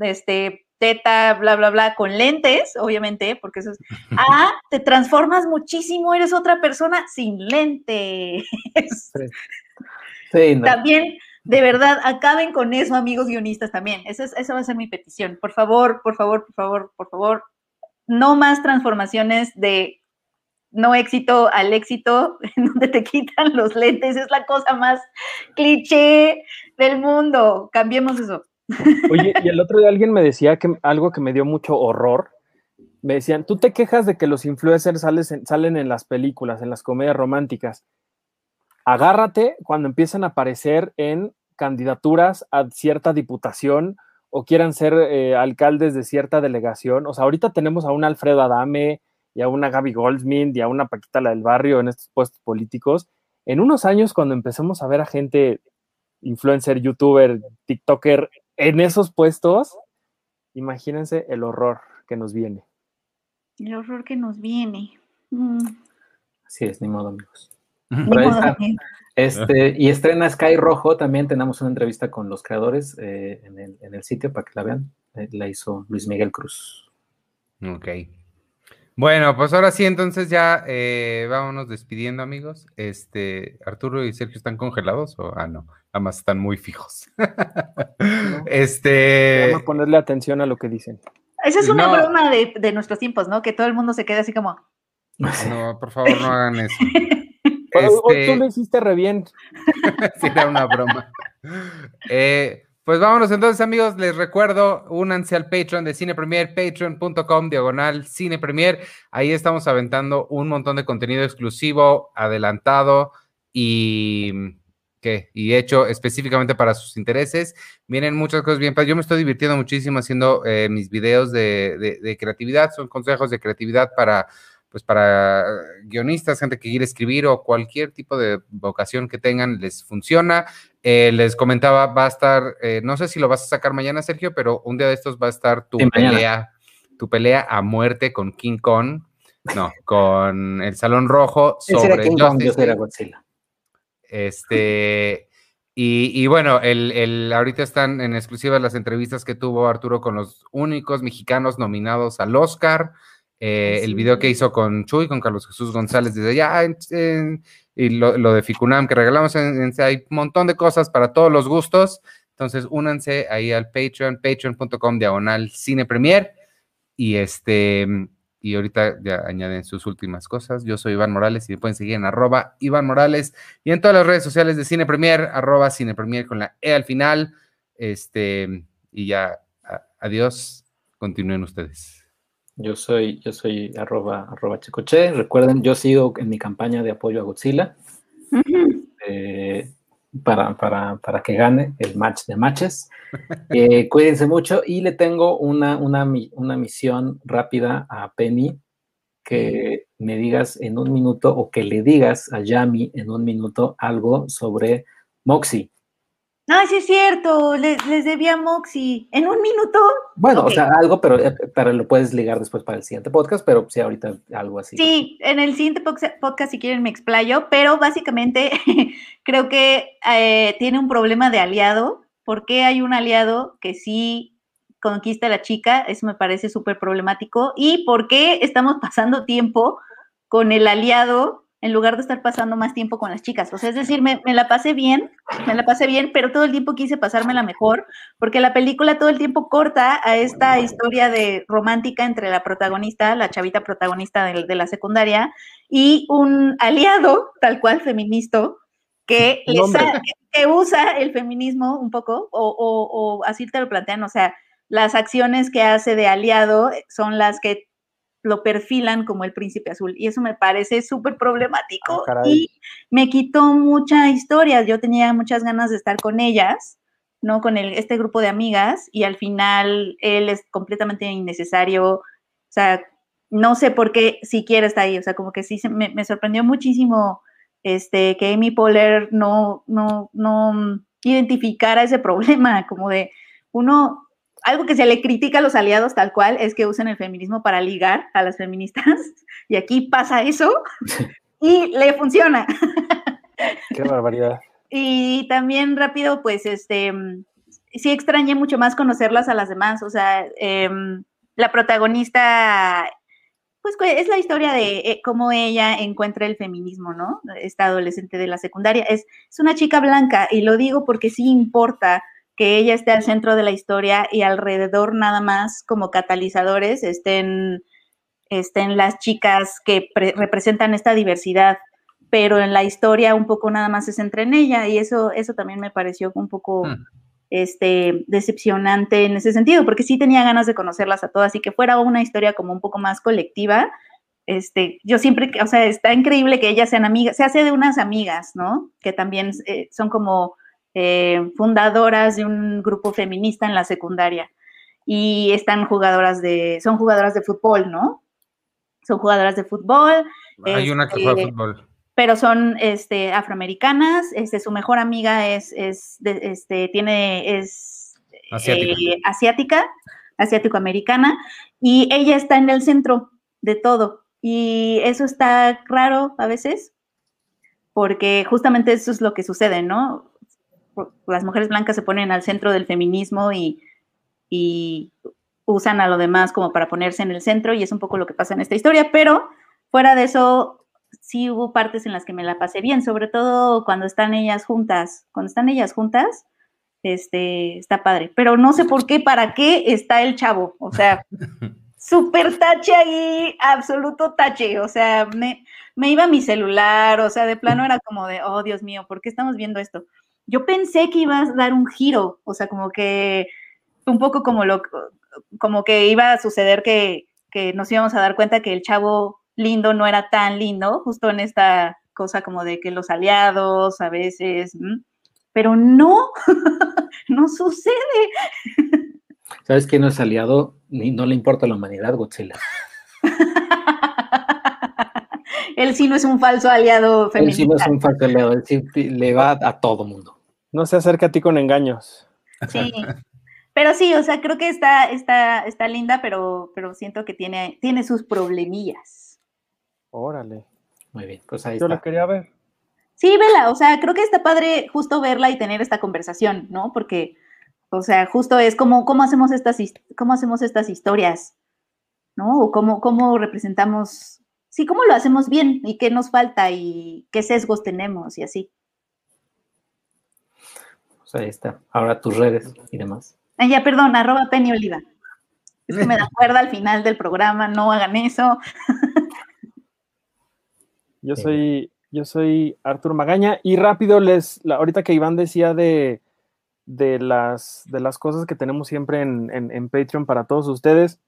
este, teta, bla, bla, bla, con lentes, obviamente, porque eso es Ah, te transformas muchísimo, eres otra persona sin lentes. Sí, no. También, de verdad, acaben con eso, amigos guionistas, también. Esa, es- esa va a ser mi petición. Por favor, por favor, por favor, por favor, no más transformaciones de no éxito al éxito, en donde te quitan los lentes. Es la cosa más cliché del mundo. Cambiemos eso. Oye, y el otro día alguien me decía que algo que me dio mucho horror. Me decían, tú te quejas de que los influencers salen en las películas, en las comedias románticas. Agárrate cuando empiezan a aparecer en candidaturas a cierta diputación o quieran ser eh, alcaldes de cierta delegación. O sea, ahorita tenemos a un Alfredo Adame y a una Gaby Goldsmith y a una Paquita la del barrio en estos puestos políticos. En unos años, cuando empecemos a ver a gente influencer, youtuber, tiktoker en esos puestos, imagínense el horror que nos viene. El horror que nos viene. Mm, Así es, ni modo, amigos. ni modo, está. Este, y estrena Sky Rojo, también tenemos una entrevista con los creadores eh, en, el, en el sitio para que la vean. Eh, la hizo Luis Miguel Cruz. Ok. Bueno, pues ahora sí, entonces ya eh, vámonos despidiendo, amigos. Este, Arturo y Sergio están congelados o ah no, nada más están muy fijos. este, Vamos a ponerle atención a lo que dicen. Esa es una No. broma de, de nuestros tiempos, ¿no? Que todo el mundo se quede así como. no, por favor, no hagan eso. Este, tú lo hiciste re bien. sí, era una broma. Eh, pues vámonos entonces, amigos. Les recuerdo, únanse al Patreon de Cine Premier, patreon.com, diagonal Cine Premier. Ahí estamos aventando un montón de contenido exclusivo, adelantado y, ¿qué? Y hecho específicamente para sus intereses. Vienen muchas cosas bien. Yo me estoy divirtiendo muchísimo haciendo eh, mis videos de, de, creatividad. Son consejos de creatividad para, pues para guionistas, gente que quiere escribir o cualquier tipo de vocación que tengan, les funciona. Eh, les comentaba, va a estar, eh, no sé si lo vas a sacar mañana, Sergio, pero un día de estos va a estar tu pelea, tu pelea a muerte con King Kong. No, con el Salón Rojo sobre King Kong, yo Godzilla. Este, y, bueno, el, ahorita están en exclusiva las entrevistas que tuvo Arturo con los únicos mexicanos nominados al Oscar. Eh, el video que hizo con Chuy, con Carlos Jesús González, desde allá, y lo, de Ficunam que regalamos, en, hay un montón de cosas para todos los gustos. Entonces, únanse ahí al Patreon, patreon.com diagonal cine premier. Y este, y ahorita ya añaden sus últimas cosas. Yo soy Iván Morales y me pueden seguir en arroba Iván Morales y en todas las redes sociales de Cine Premier, arroba Cine Premier con la E al final. Este, y ya, adiós, continúen ustedes. Yo soy, yo soy arroba, arroba Checoche. Recuerden, yo sigo en mi campaña de apoyo a Godzilla para, para, para, que gane el match de matches. Eh, cuídense mucho y le tengo una, una, una misión rápida a Penny que me digas en un minuto o que le digas a Yami en un minuto algo sobre Moxie. Ay, sí es cierto, les, les debía Moxie. ¿En un minuto? Bueno, o sea, algo, pero eh, para, lo puedes ligar después para el siguiente podcast, pero sí, ahorita algo así. Sí, en el siguiente podcast, si quieren, me explayo, pero básicamente creo que eh, tiene un problema de aliado. ¿Por qué hay un aliado que sí conquista a la chica? Eso me parece súper problemático. ¿Y por qué estamos pasando tiempo con el aliado en lugar de estar pasando más tiempo con las chicas. O sea, es decir, me, la pasé bien, me la pasé bien, pero todo el tiempo quise pasármela mejor, porque la película todo el tiempo corta a esta historia de romántica entre la protagonista, la chavita protagonista de, la secundaria, y un aliado, tal cual feminista, que, que, usa el feminismo un poco, o, o así te lo plantean, o sea, las acciones que hace de aliado son las que lo perfilan como el príncipe azul y eso me parece súper problemático ah, y me quitó mucha historia. Yo tenía muchas ganas de estar con ellas, ¿no? Con el, este grupo de amigas y al final él es completamente innecesario. O sea, no sé por qué siquiera está ahí. O sea, como que sí me, me sorprendió muchísimo este, que Amy Poehler no, no, no identificara ese problema, como de uno algo que se le critica a los aliados tal cual es que usen el feminismo para ligar a las feministas y aquí pasa eso y le funciona. Qué barbaridad. Y también rápido, pues, este, sí extrañé mucho más conocerlas a las demás, o sea, em, la protagonista, pues es la historia de eh, cómo ella encuentra el feminismo, ¿no? Esta adolescente de la secundaria. Es, es una chica blanca y lo digo porque sí importa que ella esté al centro de la historia y alrededor nada más como catalizadores estén, estén las chicas que representan esta diversidad, pero en la historia un poco nada más se centra en ella y eso, eso también me pareció un poco hmm. este, decepcionante en ese sentido, porque sí tenía ganas de conocerlas a todas y que fuera una historia como un poco más colectiva. Este, yo siempre, o sea, está increíble que ellas sean amigas, se hace de unas amigas, ¿no? Que también eh, son como eh, fundadoras de un grupo feminista en la secundaria y están jugadoras de, son jugadoras de fútbol, ¿no? Son jugadoras de fútbol. Hay una que juega fútbol. Pero son este, afroamericanas, este, su mejor amiga es, es este, tiene, es eh, asiática, asiático-americana, y ella está en el centro de todo. Y eso está raro a veces, porque justamente eso es lo que sucede, ¿no? Las mujeres blancas se ponen al centro del feminismo y, usan a lo demás como para ponerse en el centro y es un poco lo que pasa en esta historia, pero fuera de eso sí hubo partes en las que me la pasé bien, sobre todo cuando están ellas juntas, cuando están ellas juntas, este, está padre, pero no sé por qué, para qué está el chavo, o sea, súper tache ahí, absoluto tache, o sea, me, me iba mi celular, o sea, de plano era como de, oh Dios mío, ¿por qué estamos viendo esto? Yo pensé que iba a dar un giro, o sea, como que un poco como lo, como que iba a suceder que, nos íbamos a dar cuenta que el chavo lindo no era tan lindo, justo en esta cosa como de que los aliados a veces, pero no, no sucede. ¿Sabes quién no es aliado? Ni no le importa la humanidad, Godzilla. Él sí no es un falso aliado Él feminista. sí no es un falso aliado, él sí le va a todo mundo. No se acerca a ti con engaños. Sí. Pero sí, o sea, creo que está, está, está linda, pero, pero siento que tiene, tiene sus problemillas. Órale. Muy bien, pues ahí Yo la está. quería ver. Sí, vela, o sea, creo que está padre justo verla y tener esta conversación, ¿no? Porque, o sea, justo es como, ¿cómo hacemos estas, cómo hacemos estas historias? ¿No? O cómo, cómo representamos, sí, cómo lo hacemos bien y qué nos falta y qué sesgos tenemos y así. Pues ahí está. Ahora tus redes y demás. Ah, ya, perdón, arroba Penny Oliva. Es que me da cuerda al final del programa, no hagan eso. Yo soy, yo soy Artur Magaña y rápido les, la- ahorita que Iván decía de, de, las, de las cosas que tenemos siempre en, en- en Patreon para todos ustedes,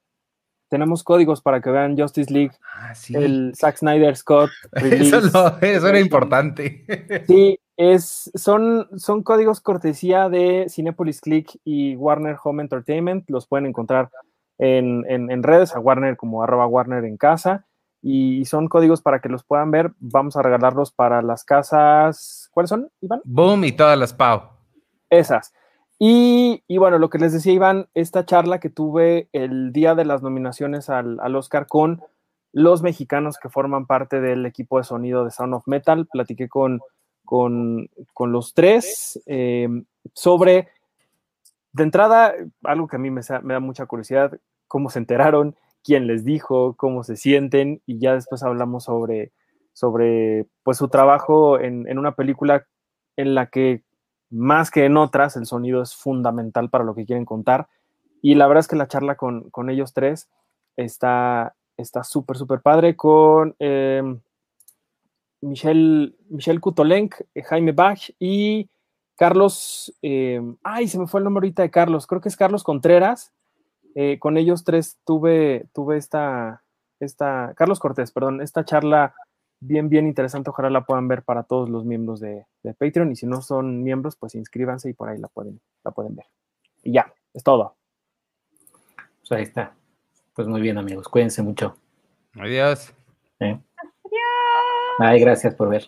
tenemos códigos para que vean Justice League, Ah, sí. el Zack Snyder Scott. Eso, release. no- eso era importante. Sí, es, son, son códigos cortesía de Cinepolis Click y Warner Home Entertainment. Los pueden encontrar en, en- en redes, a Warner como arroba Warner en casa. Y son códigos para que los puedan ver. Vamos a regalarlos para las casas. ¿Cuáles son, Iván? Boom y todas las Pau. Esas. Y, bueno, lo que les decía Iván, esta charla que tuve el día de las nominaciones al, Oscar con los mexicanos que forman parte del equipo de sonido de Sound of Metal, platiqué con, con, los tres eh, sobre, de entrada, algo que a mí me, me da mucha curiosidad, cómo se enteraron, quién les dijo, cómo se sienten, y ya después hablamos sobre, sobre pues, su trabajo en, en una película en la que más que en otras, el sonido es fundamental para lo que quieren contar. Y la verdad es que la charla con, con ellos tres está está súper, súper padre con eh, Michelle, Michelle eh, Jaime Bach y Carlos, eh, ay, se me fue el nombre ahorita de Carlos, creo que es Carlos Contreras. Eh, con ellos tres tuve, tuve esta, esta, Carlos Cortés, perdón, esta charla bien, bien interesante. Ojalá la puedan ver para todos los miembros de, de Patreon. Y si no son miembros, pues inscríbanse y por ahí la pueden, la pueden ver. Y ya, es todo. Pues ahí está. Pues muy bien, amigos. Cuídense mucho. Adiós. ¿eh? Ay, gracias por ver.